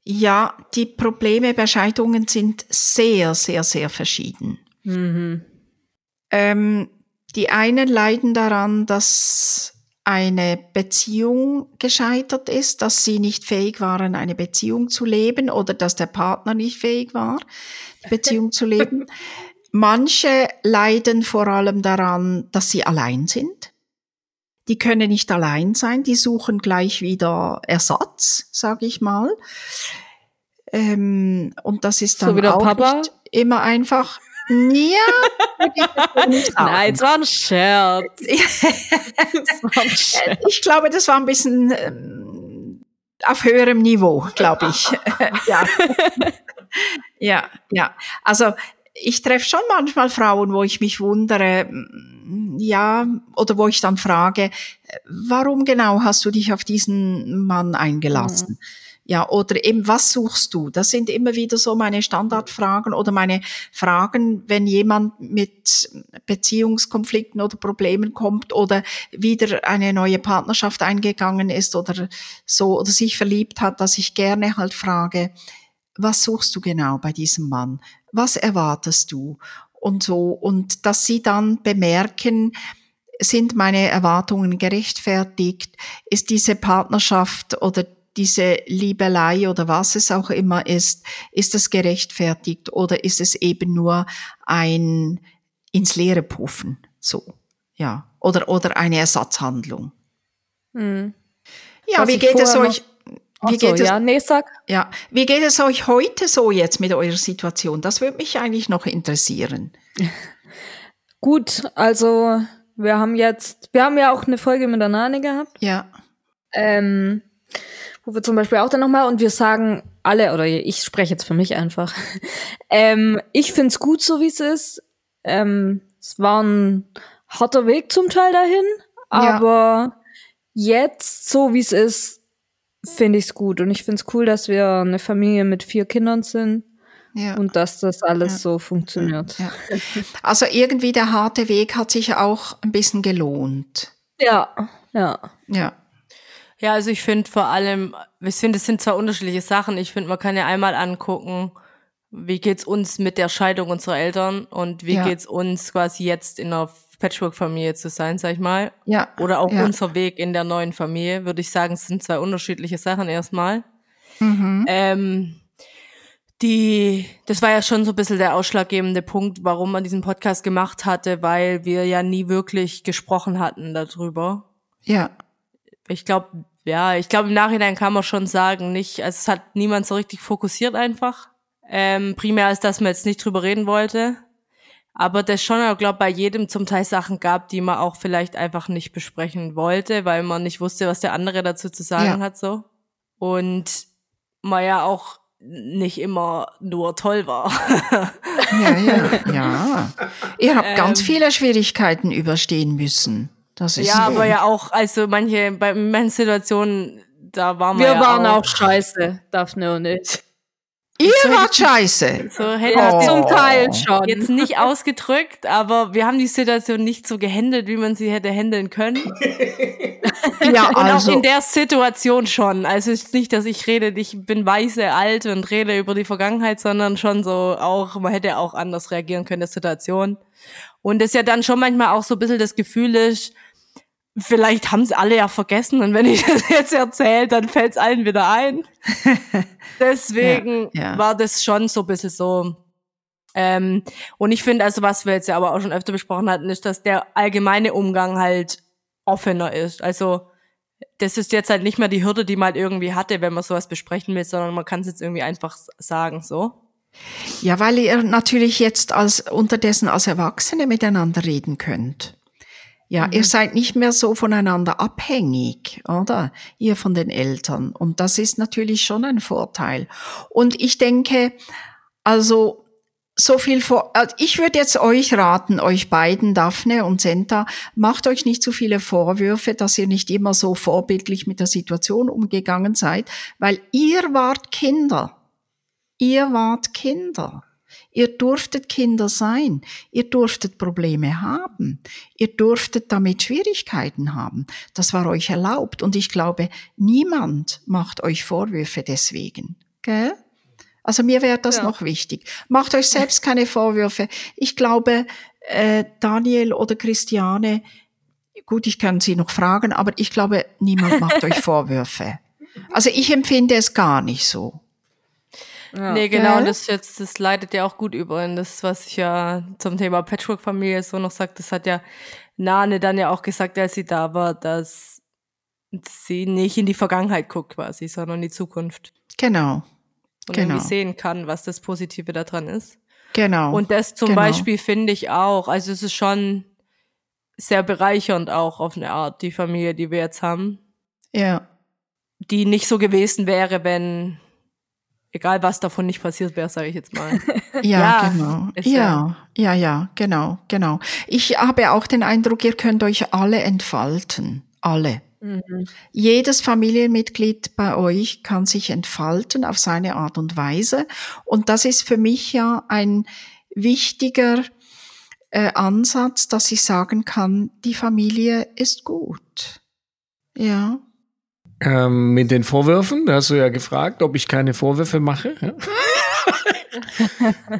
Speaker 5: Ja, die Probleme bei Scheidungen sind sehr, sehr, sehr verschieden. Mhm. Ähm, die einen leiden daran, dass eine Beziehung gescheitert ist, dass sie nicht fähig waren, eine Beziehung zu leben oder dass der Partner nicht fähig war, die Beziehung zu leben. *laughs* Manche leiden vor allem daran, dass sie allein sind. Die können nicht allein sein, die suchen gleich wieder Ersatz, sage ich mal. Ähm, und das ist dann so auch Papa? nicht immer einfach. Ja, *laughs*
Speaker 2: Nein, es war ein Scherz. *laughs*
Speaker 5: war ein Scherz. Ich glaube, das war ein bisschen ähm, auf höherem Niveau, glaube ich. *laughs* ja. ja, ja. Also ich treffe schon manchmal Frauen, wo ich mich wundere, ja, oder wo ich dann frage, warum genau hast du dich auf diesen Mann eingelassen? Mhm. Ja, oder eben, was suchst du? Das sind immer wieder so meine Standardfragen oder meine Fragen, wenn jemand mit Beziehungskonflikten oder Problemen kommt oder wieder eine neue Partnerschaft eingegangen ist oder so oder sich verliebt hat, dass ich gerne halt frage, was suchst du genau bei diesem Mann? Was erwartest du? Und so, und dass sie dann bemerken, sind meine Erwartungen gerechtfertigt? Ist diese Partnerschaft oder diese Liebelei oder was es auch immer ist, ist das gerechtfertigt oder ist es eben nur ein ins Leere puffen, so, ja, oder, oder eine Ersatzhandlung. Hm. Ja, Was wie geht es euch? Wie
Speaker 2: geht so, es, ja, nee, sag.
Speaker 5: Ja, wie geht es euch heute so jetzt mit eurer Situation? Das würde mich eigentlich noch interessieren. *laughs*
Speaker 2: Gut, also wir haben jetzt, wir haben ja auch eine Folge mit der Nani gehabt.
Speaker 5: Ja.
Speaker 2: Ähm, wo wir zum Beispiel auch dann nochmal und wir sagen alle, oder ich spreche jetzt für mich einfach, *laughs* ähm, ich find's gut, so wie es ist. Ähm, es war ein harter Weg zum Teil dahin, aber ja. jetzt, so wie es ist, finde ich's gut. Und ich find's cool, dass wir eine Familie mit vier Kindern sind. Ja. Und dass das alles ja. so funktioniert.
Speaker 5: Also irgendwie der harte Weg hat sich auch ein bisschen gelohnt.
Speaker 2: Ja, ja.
Speaker 5: Ja.
Speaker 3: Ja, also ich finde vor allem, ich finde, es sind zwei unterschiedliche Sachen. Ich finde, man kann ja einmal angucken, wie geht's uns mit der Scheidung unserer Eltern und wie ja. geht's uns quasi jetzt in einer Patchwork-Familie zu sein, sag ich mal.
Speaker 5: Ja.
Speaker 3: Oder auch
Speaker 5: ja.
Speaker 3: unser Weg in der neuen Familie, würde ich sagen, es sind zwei unterschiedliche Sachen erstmal. Mhm. Ähm, die, das war ja schon so ein bisschen der ausschlaggebende Punkt, warum man diesen Podcast gemacht hatte, weil wir ja nie wirklich gesprochen hatten darüber.
Speaker 5: Ja
Speaker 3: ich glaube, ja, ich glaube im Nachhinein kann man schon sagen, nicht, also es hat niemand so richtig fokussiert einfach. Ähm, primär ist, dass man jetzt nicht drüber reden wollte. Aber das schon, ich glaube, bei jedem zum Teil Sachen gab, die man auch vielleicht einfach nicht besprechen wollte, weil man nicht wusste, was der andere dazu zu sagen ja. hat, so. Und man ja auch nicht immer nur toll war.
Speaker 5: ja, ja, ja. *laughs* Ihr habt ähm, ganz viele Schwierigkeiten überstehen müssen. Das ist
Speaker 3: ja, aber ja *laughs* auch, also manche, bei manchen Situationen, da waren
Speaker 2: wir.
Speaker 3: Wir
Speaker 2: ja waren auch, auch scheiße, Daphne und ich.
Speaker 5: Ihr so wart scheiße.
Speaker 3: So hätte oh. zum Teil schon. Jetzt nicht *laughs* ausgedrückt, aber wir haben die Situation nicht so gehandelt, wie man sie hätte handeln können. *laughs* ja, und also. auch in der Situation schon. Also es ist nicht, dass ich rede, ich bin weise, alt und rede über die Vergangenheit, sondern schon so auch, man hätte auch anders reagieren können in der Situation. Und es ja dann schon manchmal auch so ein bisschen das Gefühl ist, vielleicht haben es alle ja vergessen und wenn ich *laughs* das jetzt erzähle, dann fällt es allen wieder ein. *laughs* Deswegen ja, ja. war das schon so ein bisschen so. Ähm, und ich finde, also was wir jetzt ja aber auch schon öfter besprochen hatten, ist, dass der allgemeine Umgang halt offener ist. Also das ist jetzt halt nicht mehr die Hürde, die man halt irgendwie hatte, wenn man sowas besprechen will, sondern man kann es jetzt irgendwie einfach sagen, so.
Speaker 5: Ja, weil ihr natürlich jetzt als unterdessen als Erwachsene miteinander reden könnt. Ja, mhm. ihr seid nicht mehr so voneinander abhängig, oder? Ihr von den Eltern. Und das ist natürlich schon ein Vorteil. Und ich denke, also, so viel vor, also ich würde jetzt euch raten, euch beiden, Daphne und Senta, macht euch nicht zu viele Vorwürfe, dass ihr nicht immer so vorbildlich mit der Situation umgegangen seid, weil ihr wart Kinder. Ihr wart Kinder. Ihr durftet Kinder sein. Ihr durftet Probleme haben. Ihr durftet damit Schwierigkeiten haben. Das war euch erlaubt. Und ich glaube, niemand macht euch Vorwürfe deswegen. Gell? Also mir wäre das ja. noch wichtig. Macht euch selbst keine Vorwürfe. Ich glaube, äh, Daniel oder Christiane, gut, ich kann sie noch fragen, aber ich glaube, niemand macht euch *laughs* Vorwürfe. Also ich empfinde es gar nicht so.
Speaker 3: Ja. Nee, genau, ja. das jetzt, das leitet ja auch gut über in das, was ich ja zum Thema Patchwork-Familie so noch sagt. Das hat ja Nane dann ja auch gesagt, als sie da war, dass sie nicht in die Vergangenheit guckt quasi, sondern in die Zukunft.
Speaker 5: Genau.
Speaker 3: Und
Speaker 5: genau.
Speaker 3: irgendwie sehen kann, was das Positive daran ist.
Speaker 5: Genau.
Speaker 3: Und das zum
Speaker 5: genau.
Speaker 3: Beispiel finde ich auch, also es ist schon sehr bereichernd auch auf eine Art, die Familie, die wir jetzt haben.
Speaker 5: Ja.
Speaker 3: Die nicht so gewesen wäre, wenn Egal, was davon nicht passiert wäre, sage ich jetzt mal. *laughs*
Speaker 5: Ja,
Speaker 3: Ja,
Speaker 5: genau. Ja, ja, ja, genau, genau. Ich habe auch den Eindruck, ihr könnt euch alle entfalten. Alle. Jedes Familienmitglied bei euch kann sich entfalten auf seine Art und Weise. Und das ist für mich ja ein wichtiger äh, Ansatz, dass ich sagen kann, die Familie ist gut. Ja.
Speaker 4: Ähm, mit den Vorwürfen, da hast du ja gefragt, ob ich keine Vorwürfe mache. *laughs*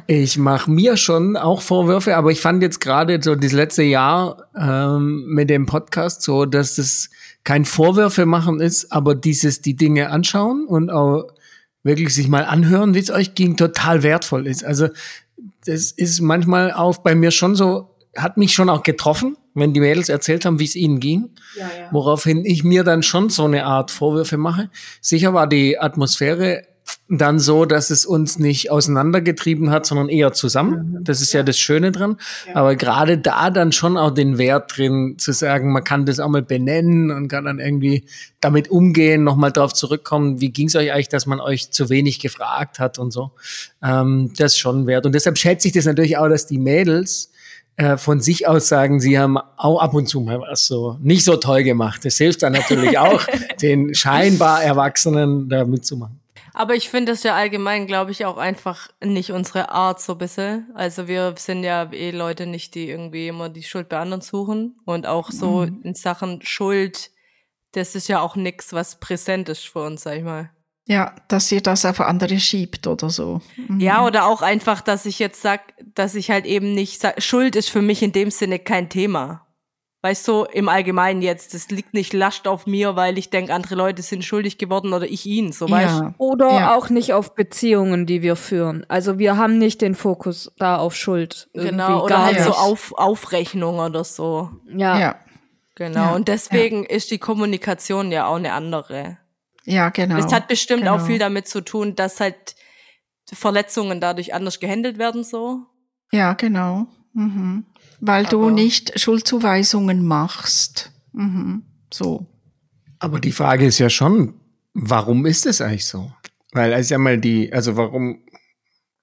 Speaker 4: Ich mache mir schon auch Vorwürfe, aber ich fand jetzt gerade so das letzte Jahr ähm, mit dem Podcast so, dass es kein Vorwürfe machen ist, aber dieses die Dinge anschauen und auch wirklich sich mal anhören, wie es euch ging, total wertvoll ist. Also das ist manchmal auch bei mir schon so, hat mich schon auch getroffen, wenn die Mädels erzählt haben, wie es ihnen ging. Woraufhin ich mir dann schon so eine Art Vorwürfe mache. Sicher war die Atmosphäre dann so, dass es uns nicht auseinandergetrieben hat, sondern eher zusammen. Das ist ja, das Schöne dran. Aber gerade da dann schon auch den Wert drin zu sagen, man kann das auch mal benennen und kann dann irgendwie damit umgehen, nochmal drauf zurückkommen, wie ging es euch eigentlich, dass man euch zu wenig gefragt hat und so. Ähm, das ist schon wert. Und deshalb schätze ich das natürlich auch, dass die Mädels äh, von sich aus sagen, sie haben auch ab und zu mal was so nicht so toll gemacht. Das hilft dann natürlich *laughs* auch, den scheinbar Erwachsenen da mitzumachen.
Speaker 3: Aber ich finde das ja allgemein, glaube ich, auch einfach nicht unsere Art so ein bisschen. Also wir sind ja eh Leute nicht, die irgendwie immer die Schuld bei anderen suchen. Und auch so in Sachen Schuld, das ist ja auch nix, was präsent ist für uns, sag ich mal.
Speaker 5: Ja, dass ihr das auf andere schiebt oder so. Mhm.
Speaker 3: Ja, oder auch einfach, dass ich jetzt sag, dass ich halt eben nicht sag, Schuld ist für mich in dem Sinne kein Thema. Weißt du, im Allgemeinen jetzt, das liegt nicht lascht auf mir, weil ich denke, andere Leute sind schuldig geworden oder ich ihnen, so weißt du.
Speaker 5: Ja.
Speaker 2: Oder
Speaker 5: Ja.
Speaker 2: auch nicht auf Beziehungen, die wir führen. Also wir haben nicht den Fokus da auf Schuld.
Speaker 3: Genau,
Speaker 2: Irgendwie
Speaker 3: oder
Speaker 2: gar
Speaker 3: halt
Speaker 2: nicht.
Speaker 3: so auf, Aufrechnung oder so.
Speaker 2: Ja.
Speaker 5: Ja,
Speaker 3: Genau.
Speaker 5: Ja,
Speaker 3: Und deswegen ist die Kommunikation ja auch eine andere.
Speaker 5: Ja, genau.
Speaker 3: Es hat bestimmt auch
Speaker 5: genau.
Speaker 3: viel damit zu tun, dass halt Verletzungen dadurch anders gehandelt werden, so.
Speaker 5: Ja, genau. Mhm. Weil du
Speaker 3: Aber-
Speaker 5: nicht Schuldzuweisungen machst. Mhm. So.
Speaker 4: Aber die Frage ist ja schon, warum ist es eigentlich so? Weil es ist ja mal die, also warum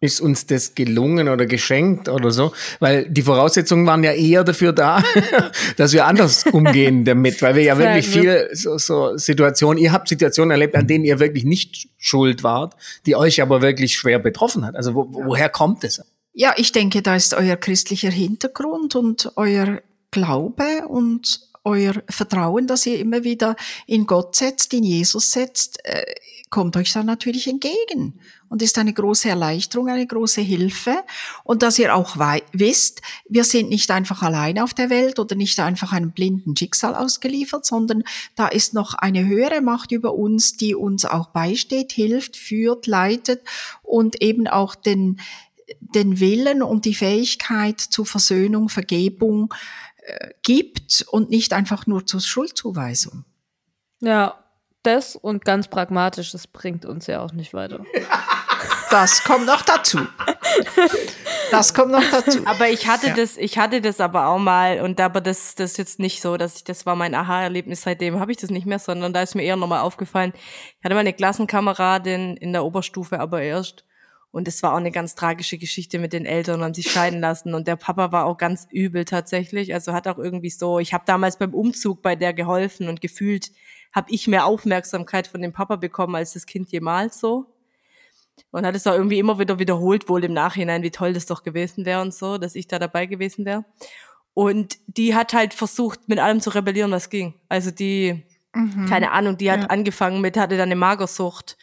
Speaker 4: ist uns das gelungen oder geschenkt oder so? Weil die Voraussetzungen waren ja eher dafür da, *laughs* dass wir anders *laughs* umgehen damit, weil wir ja wirklich viel so, so Situationen, ihr habt Situationen erlebt, an denen ihr wirklich nicht schuld wart, die euch aber wirklich schwer betroffen hat. Also wo, woher kommt es?
Speaker 5: Ja, ich denke, da ist euer christlicher Hintergrund und euer Glaube und euer Vertrauen, das ihr immer wieder in Gott setzt, in Jesus setzt, äh, kommt euch dann natürlich entgegen und ist eine große Erleichterung, eine große Hilfe. Und dass ihr auch wisst, wir sind nicht einfach allein auf der Welt oder nicht einfach einem blinden Schicksal ausgeliefert, sondern da ist noch eine höhere Macht über uns, die uns auch beisteht, hilft, führt, leitet und eben auch den, den Willen und die Fähigkeit zur Versöhnung, Vergebung äh, gibt und nicht einfach nur zur Schuldzuweisung.
Speaker 2: Ja, das und ganz pragmatisch, das bringt uns ja auch nicht weiter. *laughs*
Speaker 5: Das kommt noch dazu. Das kommt noch dazu.
Speaker 3: Aber ich hatte
Speaker 5: Ja.
Speaker 3: das, ich hatte das aber auch mal und aber das, das ist jetzt nicht so, dass ich, das war mein Aha-Erlebnis. Seitdem habe ich das nicht mehr, sondern da ist mir eher nochmal aufgefallen. Ich hatte mal eine Klassenkameradin in der Oberstufe, aber erst. Und es war auch eine ganz tragische Geschichte mit den Eltern, haben sich scheiden lassen. Und der Papa war auch ganz übel tatsächlich. Also hat auch irgendwie so, ich habe damals beim Umzug bei der geholfen und gefühlt habe ich mehr Aufmerksamkeit von dem Papa bekommen als das Kind jemals so. Und hat es auch irgendwie immer wieder wiederholt, wohl im Nachhinein, wie toll das doch gewesen wäre und so, dass ich da dabei gewesen wäre. Und die hat halt versucht, mit allem zu rebellieren, was ging. Also die, keine Ahnung, die hat
Speaker 5: Ja.
Speaker 3: angefangen mit, hatte dann eine Magersucht.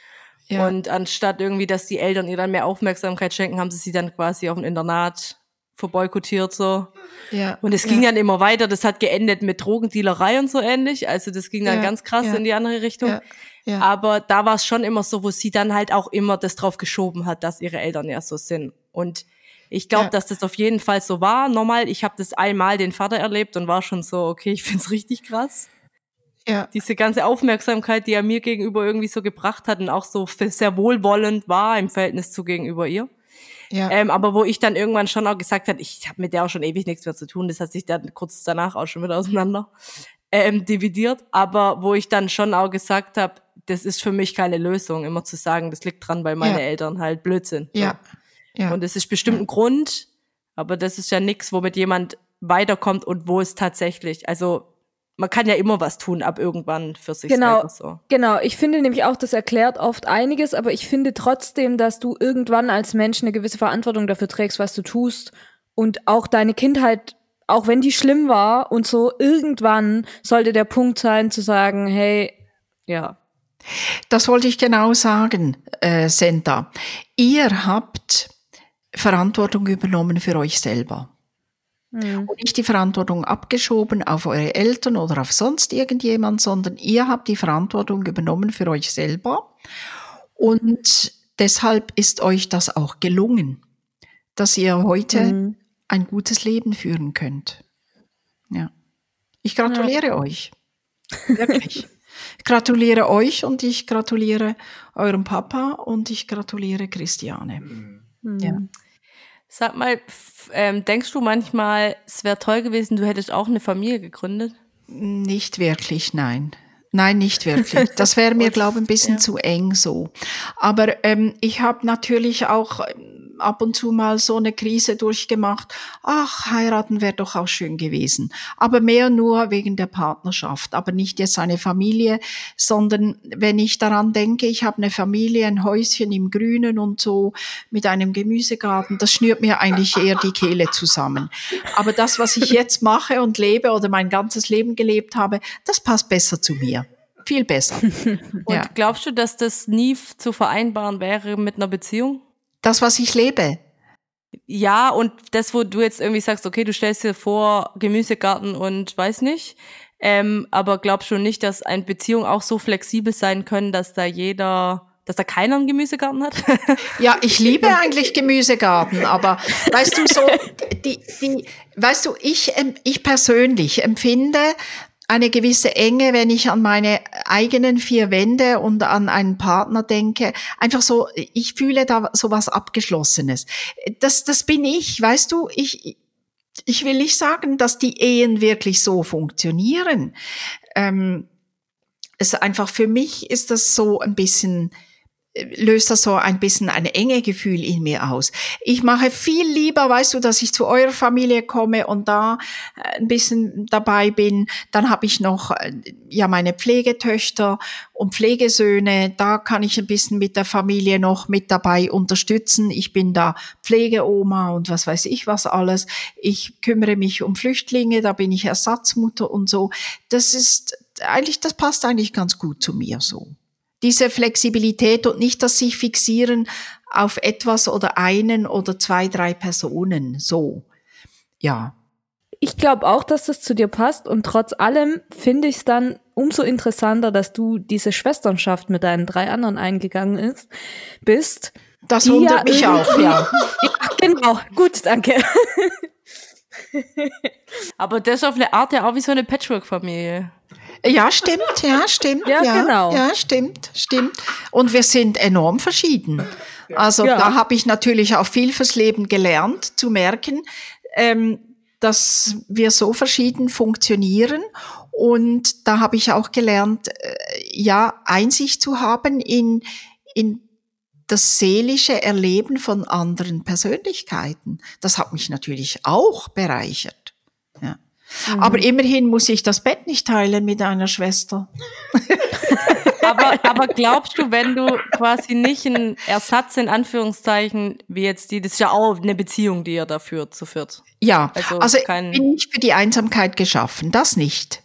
Speaker 5: Ja.
Speaker 3: Und anstatt irgendwie, dass die Eltern ihr dann mehr Aufmerksamkeit schenken, haben sie sie dann quasi auf ein Internat verboykottiert so.
Speaker 5: ja,
Speaker 3: Und es
Speaker 5: ja.
Speaker 3: ging dann immer weiter. Das hat geendet mit Drogendealerei und so ähnlich. Also das ging dann
Speaker 5: Ja,
Speaker 3: ganz krass
Speaker 5: ja.
Speaker 3: in die andere Richtung.
Speaker 5: Ja.
Speaker 3: Aber da war es schon immer so, wo sie dann halt auch immer das drauf geschoben hat, dass ihre Eltern ja so sind. Und ich glaube,
Speaker 5: Ja.
Speaker 3: dass das auf jeden Fall so war. Normal, ich habe das einmal den Vater erlebt und war schon so, okay, ich find's richtig krass.
Speaker 5: ja.
Speaker 3: Diese ganze Aufmerksamkeit, die er mir gegenüber irgendwie so gebracht hat und auch so sehr wohlwollend war im Verhältnis zu gegenüber ihr.
Speaker 5: ja.
Speaker 3: Ähm, aber wo ich dann irgendwann schon auch gesagt habe, ich habe mit der auch schon ewig nichts mehr zu tun, das hat sich dann kurz danach auch schon wieder *laughs* auseinander ähm, dividiert. Aber wo ich dann schon auch gesagt habe, das ist für mich keine Lösung, immer zu sagen, das liegt dran, weil meine
Speaker 5: Ja.
Speaker 3: Eltern halt blöd sind. So.
Speaker 5: Ja. ja.
Speaker 3: Und es ist bestimmt ein Grund, aber das ist ja nichts, womit jemand weiterkommt und wo es tatsächlich, also man kann ja immer was tun ab irgendwann für sich
Speaker 2: Genau.
Speaker 3: selber so.
Speaker 2: Genau, ich finde nämlich auch, das erklärt oft einiges, aber ich finde trotzdem, dass du irgendwann als Mensch eine gewisse Verantwortung dafür trägst, was du tust und auch deine Kindheit, auch wenn die schlimm war und so, irgendwann sollte der Punkt sein zu sagen, hey, ja,
Speaker 5: Das wollte ich genau sagen, äh, Senta. Ihr habt Verantwortung übernommen für euch selber. Und nicht die Verantwortung abgeschoben auf eure Eltern oder auf sonst irgendjemand, sondern ihr habt die Verantwortung übernommen für euch selber. Und deshalb ist euch das auch gelungen, dass ihr heute
Speaker 2: Mhm.
Speaker 5: ein gutes Leben führen könnt. Ja. Ich gratuliere euch. Wirklich. *laughs* Ich gratuliere euch und ich gratuliere eurem Papa und ich gratuliere Christiane. Ja.
Speaker 3: Sag mal, ähm, denkst du manchmal, es wäre toll gewesen, du hättest auch eine Familie gegründet?
Speaker 5: Nicht wirklich, nein. Nein, nicht wirklich. *laughs* Das wäre mir, glaube ich, ein bisschen zu eng so. Aber ähm, ich habe natürlich auch ähm, ab und zu mal so eine Krise durchgemacht. Ach, heiraten wäre doch auch schön gewesen. Aber mehr nur wegen der Partnerschaft. Aber nicht jetzt eine Familie, sondern wenn ich daran denke, ich habe eine Familie, ein Häuschen im Grünen und so mit einem Gemüsegarten, das schnürt mir eigentlich eher die Kehle zusammen. Aber das, was ich jetzt mache und lebe oder mein ganzes Leben gelebt habe, das passt besser zu mir. Viel besser. *laughs*
Speaker 3: Und
Speaker 5: ja.
Speaker 3: glaubst du, dass das nie zu vereinbaren wäre mit einer Beziehung?
Speaker 5: Das, was ich lebe.
Speaker 3: Ja, und das, wo du jetzt irgendwie sagst, okay, du stellst dir vor, Gemüsegarten und weiß nicht. Ähm, aber glaubst du nicht, dass eine Beziehung auch so flexibel sein können, dass da jeder, dass da keiner einen Gemüsegarten hat? *laughs*
Speaker 5: Ja, ich liebe eigentlich Gemüsegarten, aber *laughs* weißt du so, die, die, weißt du, ich, em- ich persönlich empfinde eine gewisse Enge, wenn ich an meine eigenen vier Wände und an einen Partner denke. Einfach so, ich fühle da so was Abgeschlossenes. Das, das bin ich, weißt du, ich, ich will nicht sagen, dass die Ehen wirklich so funktionieren. Ähm, es einfach für mich ist das so ein bisschen löst das so ein bisschen ein enge Gefühl in mir aus. Ich mache viel lieber, weißt du, dass ich zu eurer Familie komme und da äh, ein bisschen dabei bin. Dann habe ich noch äh, ja meine Pflegetöchter und Pflegesöhne. Da kann ich ein bisschen mit der Familie noch mit dabei unterstützen. Ich bin da Pflegeoma und was weiß ich was alles. Ich kümmere mich um Flüchtlinge, da bin ich Ersatzmutter und so. Das ist eigentlich, das passt eigentlich ganz gut zu mir so diese Flexibilität und nicht das sich fixieren auf etwas oder einen oder zwei, drei Personen. So. Ja.
Speaker 2: Ich glaube auch, dass das zu dir passt und trotz allem finde ich es dann umso interessanter, dass du diese Schwesternschaft mit deinen drei anderen eingegangen ist, bist.
Speaker 5: Das wundert
Speaker 2: ja
Speaker 5: mich auch, ja. *laughs*
Speaker 2: Ja, genau. Gut, danke.
Speaker 3: aber das ist auf eine Art ja auch wie so eine Patchwork-Familie.
Speaker 5: Ja, stimmt, ja, stimmt.
Speaker 2: Ja, genau.
Speaker 5: Ja, stimmt, stimmt. Und wir sind enorm verschieden. Also
Speaker 2: Ja.
Speaker 5: da habe ich natürlich auch viel fürs Leben gelernt, zu merken, ähm, dass wir so verschieden funktionieren. Und da habe ich auch gelernt, äh, ja, Einsicht zu haben in, in das seelische Erleben von anderen Persönlichkeiten. Das hat mich natürlich auch bereichert. Ja. Aber immerhin muss ich das Bett nicht teilen mit einer Schwester.
Speaker 3: Aber, aber glaubst du, wenn du quasi nicht einen Ersatz in Anführungszeichen, wie jetzt die, das ist ja auch eine Beziehung, die ihr da führt, zu viert.
Speaker 5: Ja,
Speaker 3: Also
Speaker 5: also, ich bin nicht für die Einsamkeit geschaffen, das nicht.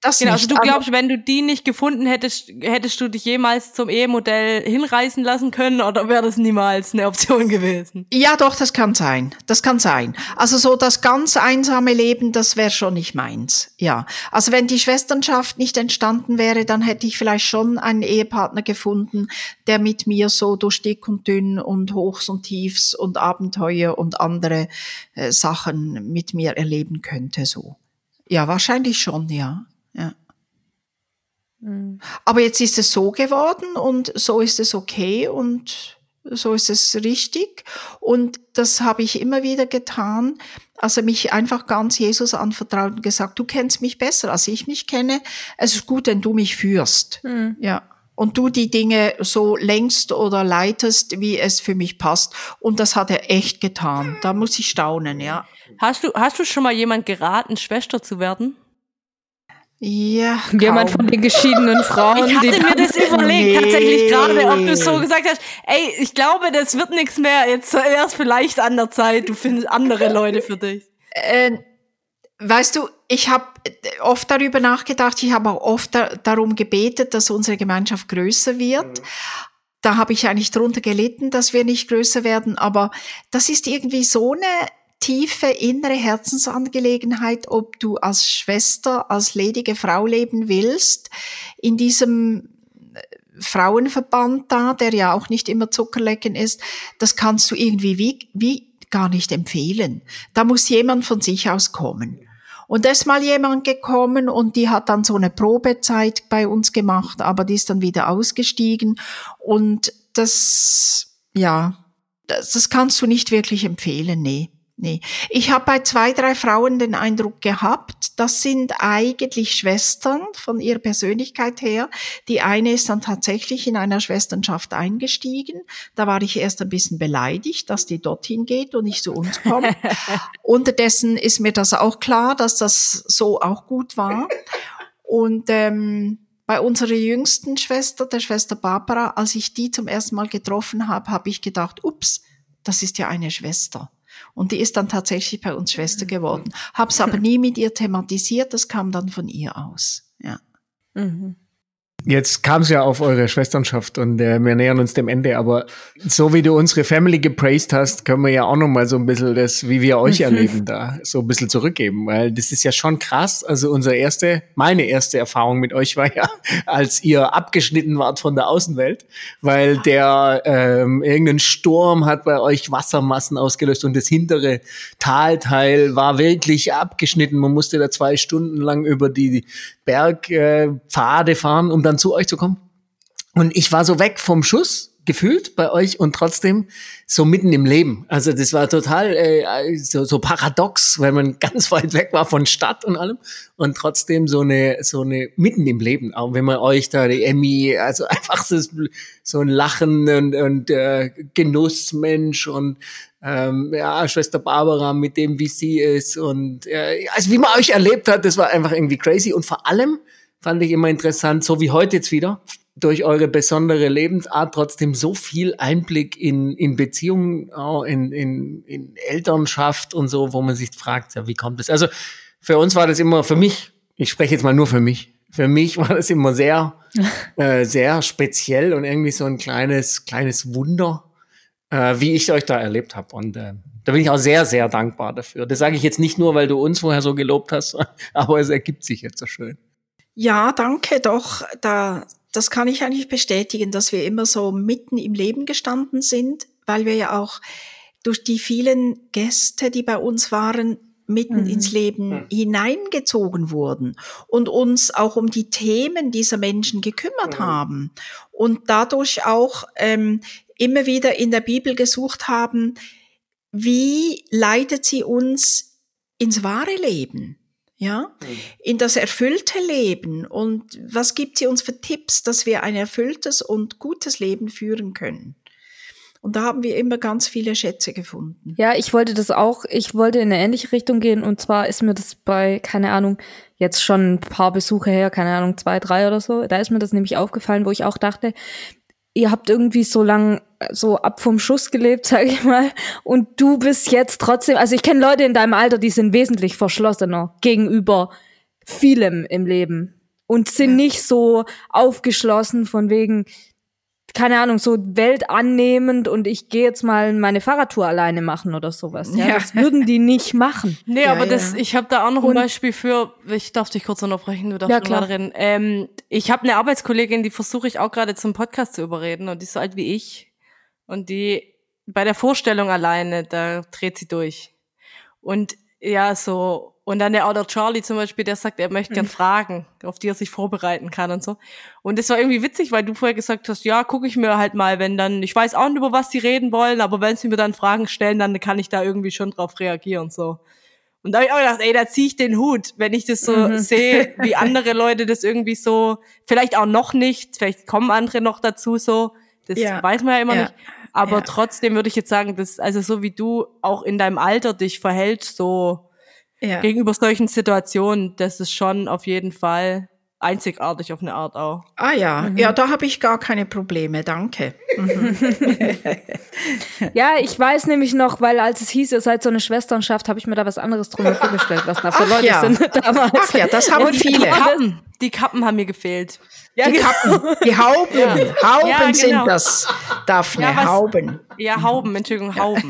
Speaker 5: Das
Speaker 3: Genau,
Speaker 5: nicht.
Speaker 3: also du glaubst, wenn du die nicht gefunden hättest, hättest du dich jemals zum Ehemodell hinreißen lassen können oder wäre das niemals eine Option gewesen?
Speaker 5: Ja, doch, das kann sein. Das kann sein. Also so das ganz einsame Leben, das wäre schon nicht meins. Ja. Also wenn die Schwesternschaft nicht entstanden wäre, dann hätte ich vielleicht schon einen Ehepartner gefunden, der mit mir so durch dick und dünn und Hochs und Tiefs und Abenteuer und andere äh, Sachen mit mir erleben könnte, so. Ja, wahrscheinlich schon, ja. Ja. Aber jetzt ist es so geworden und so ist es okay und so ist es richtig. Und das habe ich immer wieder getan. Also mich einfach ganz Jesus anvertraut und gesagt, du kennst mich besser, als ich mich kenne. Es ist gut, wenn du mich führst.
Speaker 2: Hm.
Speaker 5: Ja, und du die Dinge so längst oder leitest, wie es für mich passt. Und das hat er echt getan. Da muss ich staunen, ja.
Speaker 3: Hast du, hast du schon mal jemand geraten, Schwester zu werden?
Speaker 5: Ja.
Speaker 2: Jemand
Speaker 5: kaum.
Speaker 2: von den geschiedenen Frauen,
Speaker 3: Ich hatte
Speaker 2: die
Speaker 3: mir das *laughs* überlegt,
Speaker 5: Nee.
Speaker 3: tatsächlich gerade, ob du so gesagt hast, ey, ich glaube, das wird nichts mehr, jetzt wäre es vielleicht an der Zeit, du findest andere Leute für dich.
Speaker 5: Äh, weißt du, ich habe oft darüber nachgedacht, ich habe auch oft da, darum gebetet, dass unsere Gemeinschaft größer wird. Da habe ich eigentlich drunter gelitten, dass wir nicht größer werden, aber das ist irgendwie so eine tiefe innere Herzensangelegenheit, ob du als Schwester, als ledige Frau leben willst, in diesem äh, Frauenverband da, der ja auch nicht immer Zuckerlecken ist, das kannst du irgendwie wie, wie gar nicht empfehlen. Da muss jemand von sich aus kommen. Und da ist mal jemand gekommen und die hat dann so eine Probezeit bei uns gemacht, aber die ist dann wieder ausgestiegen. Und das, ja, das, das kannst du nicht wirklich empfehlen, nee. Nee. Ich habe bei zwei, drei Frauen den Eindruck gehabt, das sind eigentlich Schwestern von ihrer Persönlichkeit her. Die eine ist dann tatsächlich in einer Schwesternschaft eingestiegen. Da war ich erst ein bisschen beleidigt, dass die dorthin geht und nicht zu uns kommt. *laughs* Unterdessen ist mir das auch klar, dass das so auch gut war. Und ähm, bei unserer jüngsten Schwester, der Schwester Barbara, als ich die zum ersten Mal getroffen habe, habe ich gedacht, ups, das ist ja eine Schwester. Und die ist dann tatsächlich bei uns Schwester geworden. Hab's aber *laughs* nie mit ihr thematisiert, das kam dann von ihr aus. Ja.
Speaker 2: Mhm.
Speaker 4: Jetzt kam es ja auf eure Schwesternschaft und äh, wir nähern uns dem Ende, aber so wie du unsere Family gepraised hast, können wir ja auch noch mal so ein bisschen das, wie wir euch erleben, da so ein bisschen zurückgeben, weil das ist ja schon krass. Also unsere erste, meine erste Erfahrung mit euch war ja, *laughs* als ihr abgeschnitten wart von der Außenwelt, weil der ähm, irgendein Sturm hat bei euch Wassermassen ausgelöst und das hintere Talteil war wirklich abgeschnitten. Man musste da zwei Stunden lang über die Bergpfade äh, fahren, um dann zu euch zu kommen. Und ich war so weg vom Schuss gefühlt bei euch und trotzdem so mitten im Leben. Also das war total äh, so, so paradox, weil man *laughs* ganz weit weg war von Stadt und allem und trotzdem so eine so eine mitten im Leben. Auch wenn man euch da die Emmy, also *laughs* einfach so, so ein Lachen und, und äh, Genussmensch und ähm, ja Schwester Barbara mit dem wie sie ist und äh, also wie man euch erlebt hat, das war einfach irgendwie crazy und vor allem fand ich immer interessant, so wie heute jetzt wieder durch eure besondere Lebensart trotzdem so viel Einblick in, in Beziehungen, in, in, in Elternschaft und so, wo man sich fragt, ja, wie kommt das? Also für uns war das immer, für mich, ich spreche jetzt mal nur für mich, für mich war das immer sehr, *laughs* äh, sehr speziell und irgendwie so ein kleines, kleines Wunder, äh, wie ich euch da erlebt habe. Und äh, da bin ich auch sehr, sehr dankbar dafür. Das sage ich jetzt nicht nur, weil du uns vorher so gelobt hast, *laughs* aber es ergibt sich jetzt so schön.
Speaker 5: Ja, danke doch. Da, das kann ich eigentlich bestätigen, dass wir immer so mitten im Leben gestanden sind, weil wir ja auch durch die vielen Gäste, die bei uns waren, mitten
Speaker 2: Mhm.
Speaker 5: ins Leben hineingezogen wurden und uns auch um die Themen dieser Menschen gekümmert
Speaker 4: Mhm.
Speaker 5: haben und dadurch auch ähm, immer wieder in der Bibel gesucht haben, wie leitet sie uns ins wahre Leben? Ja, in das erfüllte Leben. Und was gibt sie uns für Tipps, dass wir ein erfülltes und gutes Leben führen können? Und da haben wir immer ganz viele Schätze gefunden.
Speaker 2: Ja, ich wollte das auch, ich wollte in eine ähnliche Richtung gehen. Und zwar ist mir das bei, keine Ahnung, jetzt schon ein paar Besuche her, keine Ahnung, zwei, drei oder so, da ist mir das nämlich aufgefallen, wo ich auch dachte, ihr habt irgendwie so lang so ab vom Schuss gelebt, *laughs* sag ich mal, und du bist jetzt trotzdem, also ich kenne Leute in deinem Alter, die sind wesentlich verschlossener gegenüber vielem im Leben und sind nicht so aufgeschlossen von wegen, keine Ahnung, so weltannehmend und ich gehe jetzt mal meine Fahrradtour alleine machen oder sowas. Ja,
Speaker 5: Ja.
Speaker 2: Das würden die nicht machen. *laughs*
Speaker 3: Nee,
Speaker 5: Ja,
Speaker 3: aber das,
Speaker 5: ja.
Speaker 3: ich habe da auch noch ein
Speaker 2: Und-
Speaker 3: Beispiel für, ich darf dich kurz unterbrechen, du darfst
Speaker 2: Ja, klar.
Speaker 3: reden. Ähm, ich habe eine Arbeitskollegin, die versuche ich auch gerade zum Podcast zu überreden und die ist so alt wie ich. Und die bei der Vorstellung alleine, da dreht sie durch. Und ja, so, und dann der Outer Charlie zum Beispiel, der sagt, er möchte gern
Speaker 2: Mhm.
Speaker 3: Fragen, auf die er sich vorbereiten kann und so. Und das war irgendwie witzig, weil du vorher gesagt hast, ja, gucke ich mir halt mal, wenn dann, ich weiß auch nicht, über was die reden wollen, aber wenn sie mir dann Fragen stellen, dann kann ich da irgendwie schon drauf reagieren, so. Und da habe ich auch gedacht, ey, da ziehe ich den Hut, wenn ich das so
Speaker 2: Mhm. *laughs*
Speaker 3: sehe, wie andere Leute das irgendwie so, vielleicht auch noch nicht, vielleicht kommen andere noch dazu so, das
Speaker 5: Ja.
Speaker 3: weiß man ja immer
Speaker 5: Ja.
Speaker 3: nicht. Aber
Speaker 5: Ja.
Speaker 3: trotzdem würde ich jetzt sagen, dass, also so wie du auch in deinem Alter dich verhältst, so
Speaker 5: Ja.
Speaker 3: gegenüber solchen Situationen, das ist schon auf jeden Fall einzigartig auf eine Art auch.
Speaker 5: Ah ja, ja, da habe ich gar keine Probleme, danke. *laughs*
Speaker 2: Ja, ich weiß nämlich noch, weil als es hieß, ihr seid so eine Schwesternschaft, habe ich mir da was anderes drüber *laughs* vorgestellt, was da für
Speaker 5: Ach
Speaker 2: Leute
Speaker 5: ja.
Speaker 2: sind *laughs* damals.
Speaker 5: Ach ja, das haben
Speaker 3: Die
Speaker 5: viele.
Speaker 3: Kappen, die Kappen haben mir gefehlt.
Speaker 2: Ja,
Speaker 5: Die Kappen, die Hauben, Hauben
Speaker 3: Ja, genau.
Speaker 5: sind das, Daphne,
Speaker 3: Ja, was-
Speaker 5: Hauben.
Speaker 3: Ja, Hauben, Entschuldigung, Hauben.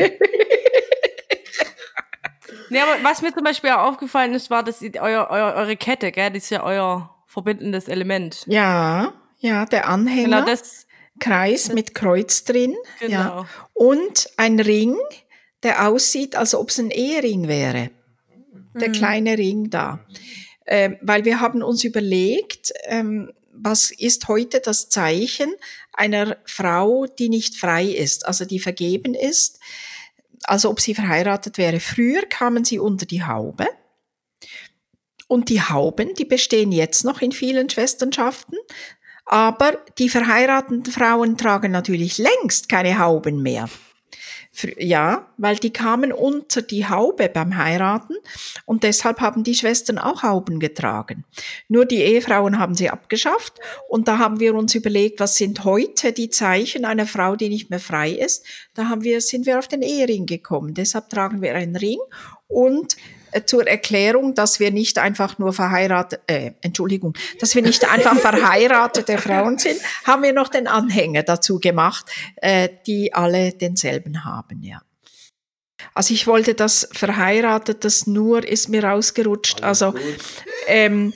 Speaker 3: Nee, aber was mir zum Beispiel auch aufgefallen ist, war, dass euer, euer, eure Kette, gell, das ist ja euer verbindendes Element.
Speaker 5: Ja, ja, der Anhänger,
Speaker 3: Genau das,
Speaker 5: Kreis mit Kreuz drin.
Speaker 3: Genau.
Speaker 5: Ja. Und ein Ring, der aussieht, als ob es ein Ehering wäre. Der kleine Ring da. Ähm, weil wir haben uns überlegt, ähm, was ist heute das Zeichen einer Frau, die nicht frei ist, also die vergeben ist, also ob sie verheiratet wäre. Früher kamen sie unter die Haube. Und die Hauben, die bestehen jetzt noch in vielen Schwesternschaften. Aber die verheirateten Frauen tragen natürlich längst keine Hauben mehr. Ja, weil die kamen unter die Haube beim Heiraten und deshalb haben die Schwestern auch Hauben getragen. Nur die Ehefrauen haben sie abgeschafft und da haben wir uns überlegt, was sind heute die Zeichen einer Frau, die nicht mehr frei ist. Da haben wir, sind wir auf den Ehering gekommen. Deshalb tragen wir einen Ring und zur Erklärung, dass wir nicht einfach nur verheiratet, äh, Entschuldigung, dass wir nicht einfach *laughs* verheiratete Frauen sind, haben wir noch den Anhänger dazu gemacht, äh, die alle denselben haben, ja. Also ich wollte das verheiratet, das nur ist mir rausgerutscht. Also ähm,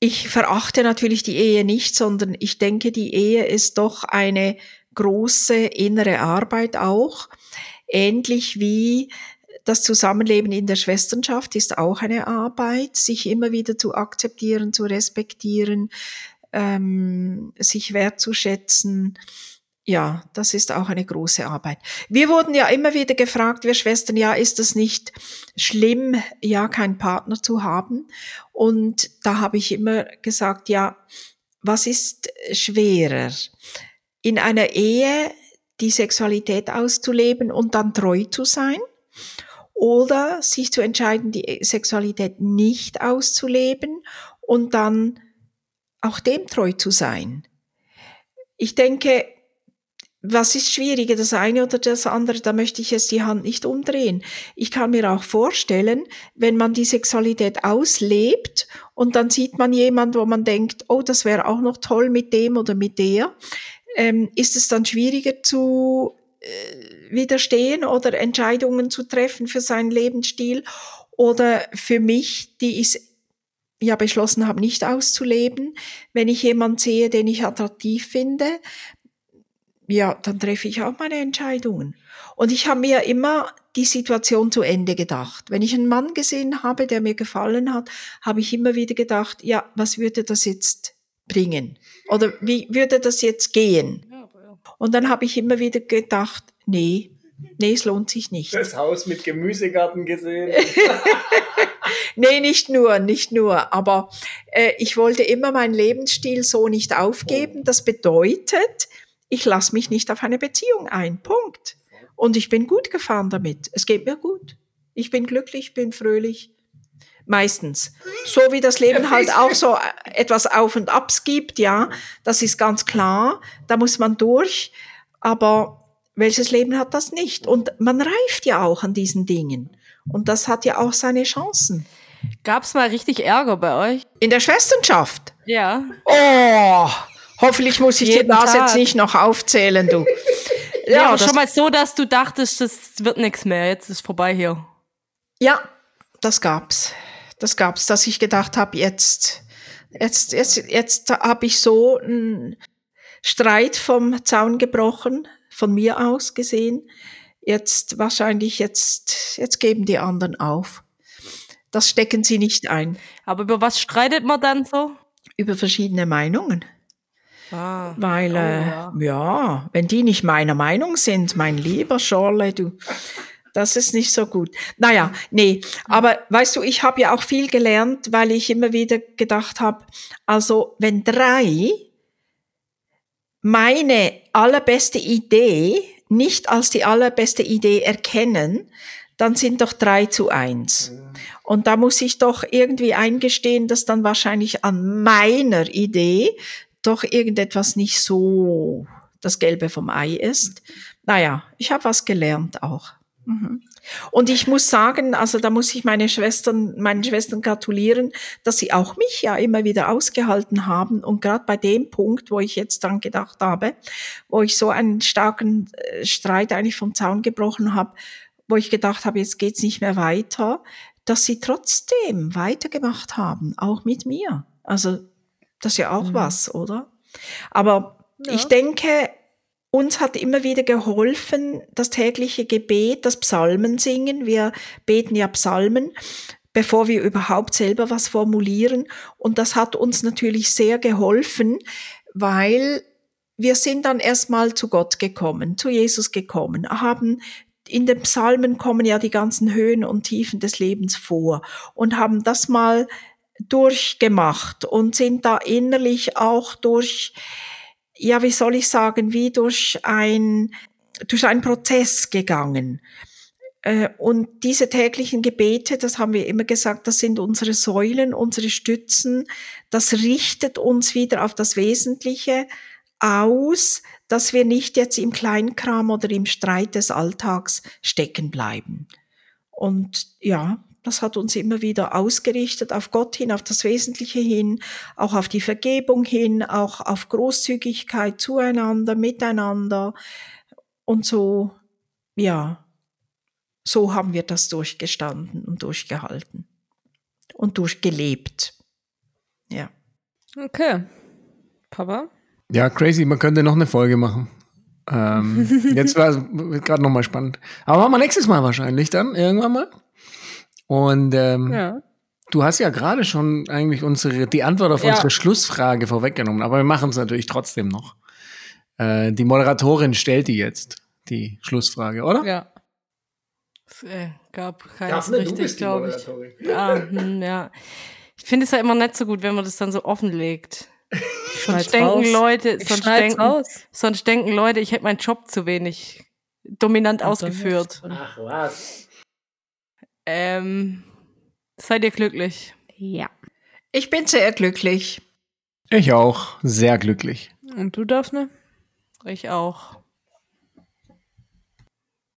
Speaker 5: ich verachte natürlich die Ehe nicht, sondern ich denke, die Ehe ist doch eine große innere Arbeit auch, ähnlich wie das Zusammenleben in der Schwesternschaft ist auch eine Arbeit, sich immer wieder zu akzeptieren, zu respektieren, ähm, sich wertzuschätzen. Ja, das ist auch eine große Arbeit. Wir wurden ja immer wieder gefragt, wir Schwestern, ja, ist es nicht schlimm, ja, keinen Partner zu haben? Und da habe ich immer gesagt, ja, was ist schwerer? In einer Ehe die Sexualität auszuleben und dann treu zu sein? Oder sich zu entscheiden, die Sexualität nicht auszuleben und dann auch dem treu zu sein? Ich denke, was ist schwieriger, das eine oder das andere? Da möchte ich jetzt die Hand nicht umdrehen. Ich kann mir auch vorstellen, wenn man die Sexualität auslebt und dann sieht man jemand, wo man denkt, oh, das wäre auch noch toll mit dem oder mit der, ähm, ist es dann schwieriger zu widerstehen oder Entscheidungen zu treffen für seinen Lebensstil oder für mich, die ich ja beschlossen habe, nicht auszuleben. Wenn ich jemanden sehe, den ich attraktiv finde, ja, dann treffe ich auch meine Entscheidungen. Und ich habe mir immer die Situation zu Ende gedacht. Wenn ich einen Mann gesehen habe, der mir gefallen hat, habe ich immer wieder gedacht, ja, was würde das jetzt bringen? Oder wie würde das jetzt gehen? Und dann habe ich immer wieder gedacht, nee, nee, es lohnt sich nicht.
Speaker 4: Das Haus mit Gemüsegarten gesehen. *laughs*
Speaker 5: Nee, nicht nur, nicht nur. Aber äh, ich wollte immer meinen Lebensstil so nicht aufgeben. Das bedeutet, ich lasse mich nicht auf eine Beziehung ein. Punkt. Und ich bin gut gefahren damit. Es geht mir gut. Ich bin glücklich, bin fröhlich. Meistens. So wie das Leben halt auch so etwas Auf und Abs gibt, ja, das ist ganz klar. Da muss man durch. Aber welches Leben hat das nicht? Und man reift ja auch an diesen Dingen. Und das hat ja auch seine Chancen.
Speaker 3: Gab's mal richtig Ärger bei euch?
Speaker 5: In der Schwesternschaft.
Speaker 3: Ja.
Speaker 5: Oh, hoffentlich muss ich dir
Speaker 3: Jeden
Speaker 5: das
Speaker 3: Tag.
Speaker 5: jetzt nicht noch aufzählen, du. *laughs*
Speaker 3: Ja, aber
Speaker 5: das,
Speaker 3: schon mal so, dass du dachtest, das wird nichts mehr, jetzt ist vorbei hier.
Speaker 5: ja, das gab's. Das gab's, dass ich gedacht habe, jetzt, jetzt, jetzt, jetzt habe ich so einen Streit vom Zaun gebrochen, von mir aus gesehen. Jetzt wahrscheinlich jetzt, jetzt geben die anderen auf. Das stecken sie nicht ein.
Speaker 3: Aber über was streitet man dann so?
Speaker 5: Über verschiedene Meinungen.
Speaker 3: Ah.
Speaker 5: Weil,
Speaker 3: Oh,
Speaker 5: äh,
Speaker 3: ja.
Speaker 5: ja. wenn die nicht meiner Meinung sind, mein lieber Schorle, du, Das ist nicht so gut. Naja, nee, aber weißt du, ich habe ja auch viel gelernt, weil ich immer wieder gedacht habe, also wenn drei meine allerbeste Idee nicht als die allerbeste Idee erkennen, dann sind doch drei zu eins. Und da muss ich doch irgendwie eingestehen, dass dann wahrscheinlich an meiner Idee doch irgendetwas nicht so das Gelbe vom Ei ist. Naja, ich habe was gelernt auch. Mhm. Und ich muss sagen, also da muss ich meine Schwestern, meinen Schwestern gratulieren, dass sie auch mich ja immer wieder ausgehalten haben. Und gerade bei dem Punkt, wo ich jetzt dran gedacht habe, wo ich so einen starken äh, Streit eigentlich vom Zaun gebrochen habe, wo ich gedacht habe, jetzt geht's nicht mehr weiter, dass sie trotzdem weitergemacht haben, auch mit mir. Also das ist ja auch mhm. was, oder? Aber ja. ich denke, uns hat immer wieder geholfen das tägliche Gebet, das Psalmensingen. Wir beten ja Psalmen, bevor wir überhaupt selber was formulieren. Und das hat uns natürlich sehr geholfen, weil wir sind dann erstmal zu Gott gekommen, zu Jesus gekommen, haben in den Psalmen kommen ja die ganzen Höhen und Tiefen des Lebens vor und haben das mal durchgemacht und sind da innerlich auch durch ja, wie soll ich sagen, wie durch ein, durch einen Prozess gegangen. Äh, und diese täglichen Gebete, das haben wir immer gesagt, das sind unsere Säulen, unsere Stützen. Das richtet uns wieder auf das Wesentliche aus, dass wir nicht jetzt im Kleinkram oder im Streit des Alltags stecken bleiben. Und ja, das hat uns immer wieder ausgerichtet auf Gott hin, auf das Wesentliche hin, auch auf die Vergebung hin, auch auf Großzügigkeit zueinander, miteinander. Und so, ja, so haben wir das durchgestanden und durchgehalten und durchgelebt. Ja.
Speaker 2: Okay. Papa?
Speaker 4: Ja, crazy, man könnte noch eine Folge machen. Ähm, jetzt war es gerade nochmal spannend. Aber machen wir nächstes Mal wahrscheinlich dann, irgendwann mal. Und ähm, ja. du hast ja gerade schon eigentlich unsere, die Antwort auf ja. unsere Schlussfrage vorweggenommen, aber wir machen es natürlich trotzdem noch. Äh, die Moderatorin stellt die jetzt, die Schlussfrage, oder?
Speaker 2: Ja.
Speaker 3: Es äh, gab keins richtig, glaube ich. Ja, hm, ja. Ich finde es ja immer nicht so gut, wenn man das dann so offenlegt. *laughs* sonst denken raus. Leute, sonst denken, sonst denken Leute, ich hätte meinen Job zu wenig dominant Ach, ausgeführt. Ach was. Ähm, seid ihr glücklich?
Speaker 2: Ja.
Speaker 5: Ich bin sehr glücklich.
Speaker 4: Ich auch, sehr glücklich.
Speaker 2: Und du, Daphne?
Speaker 3: Ich auch.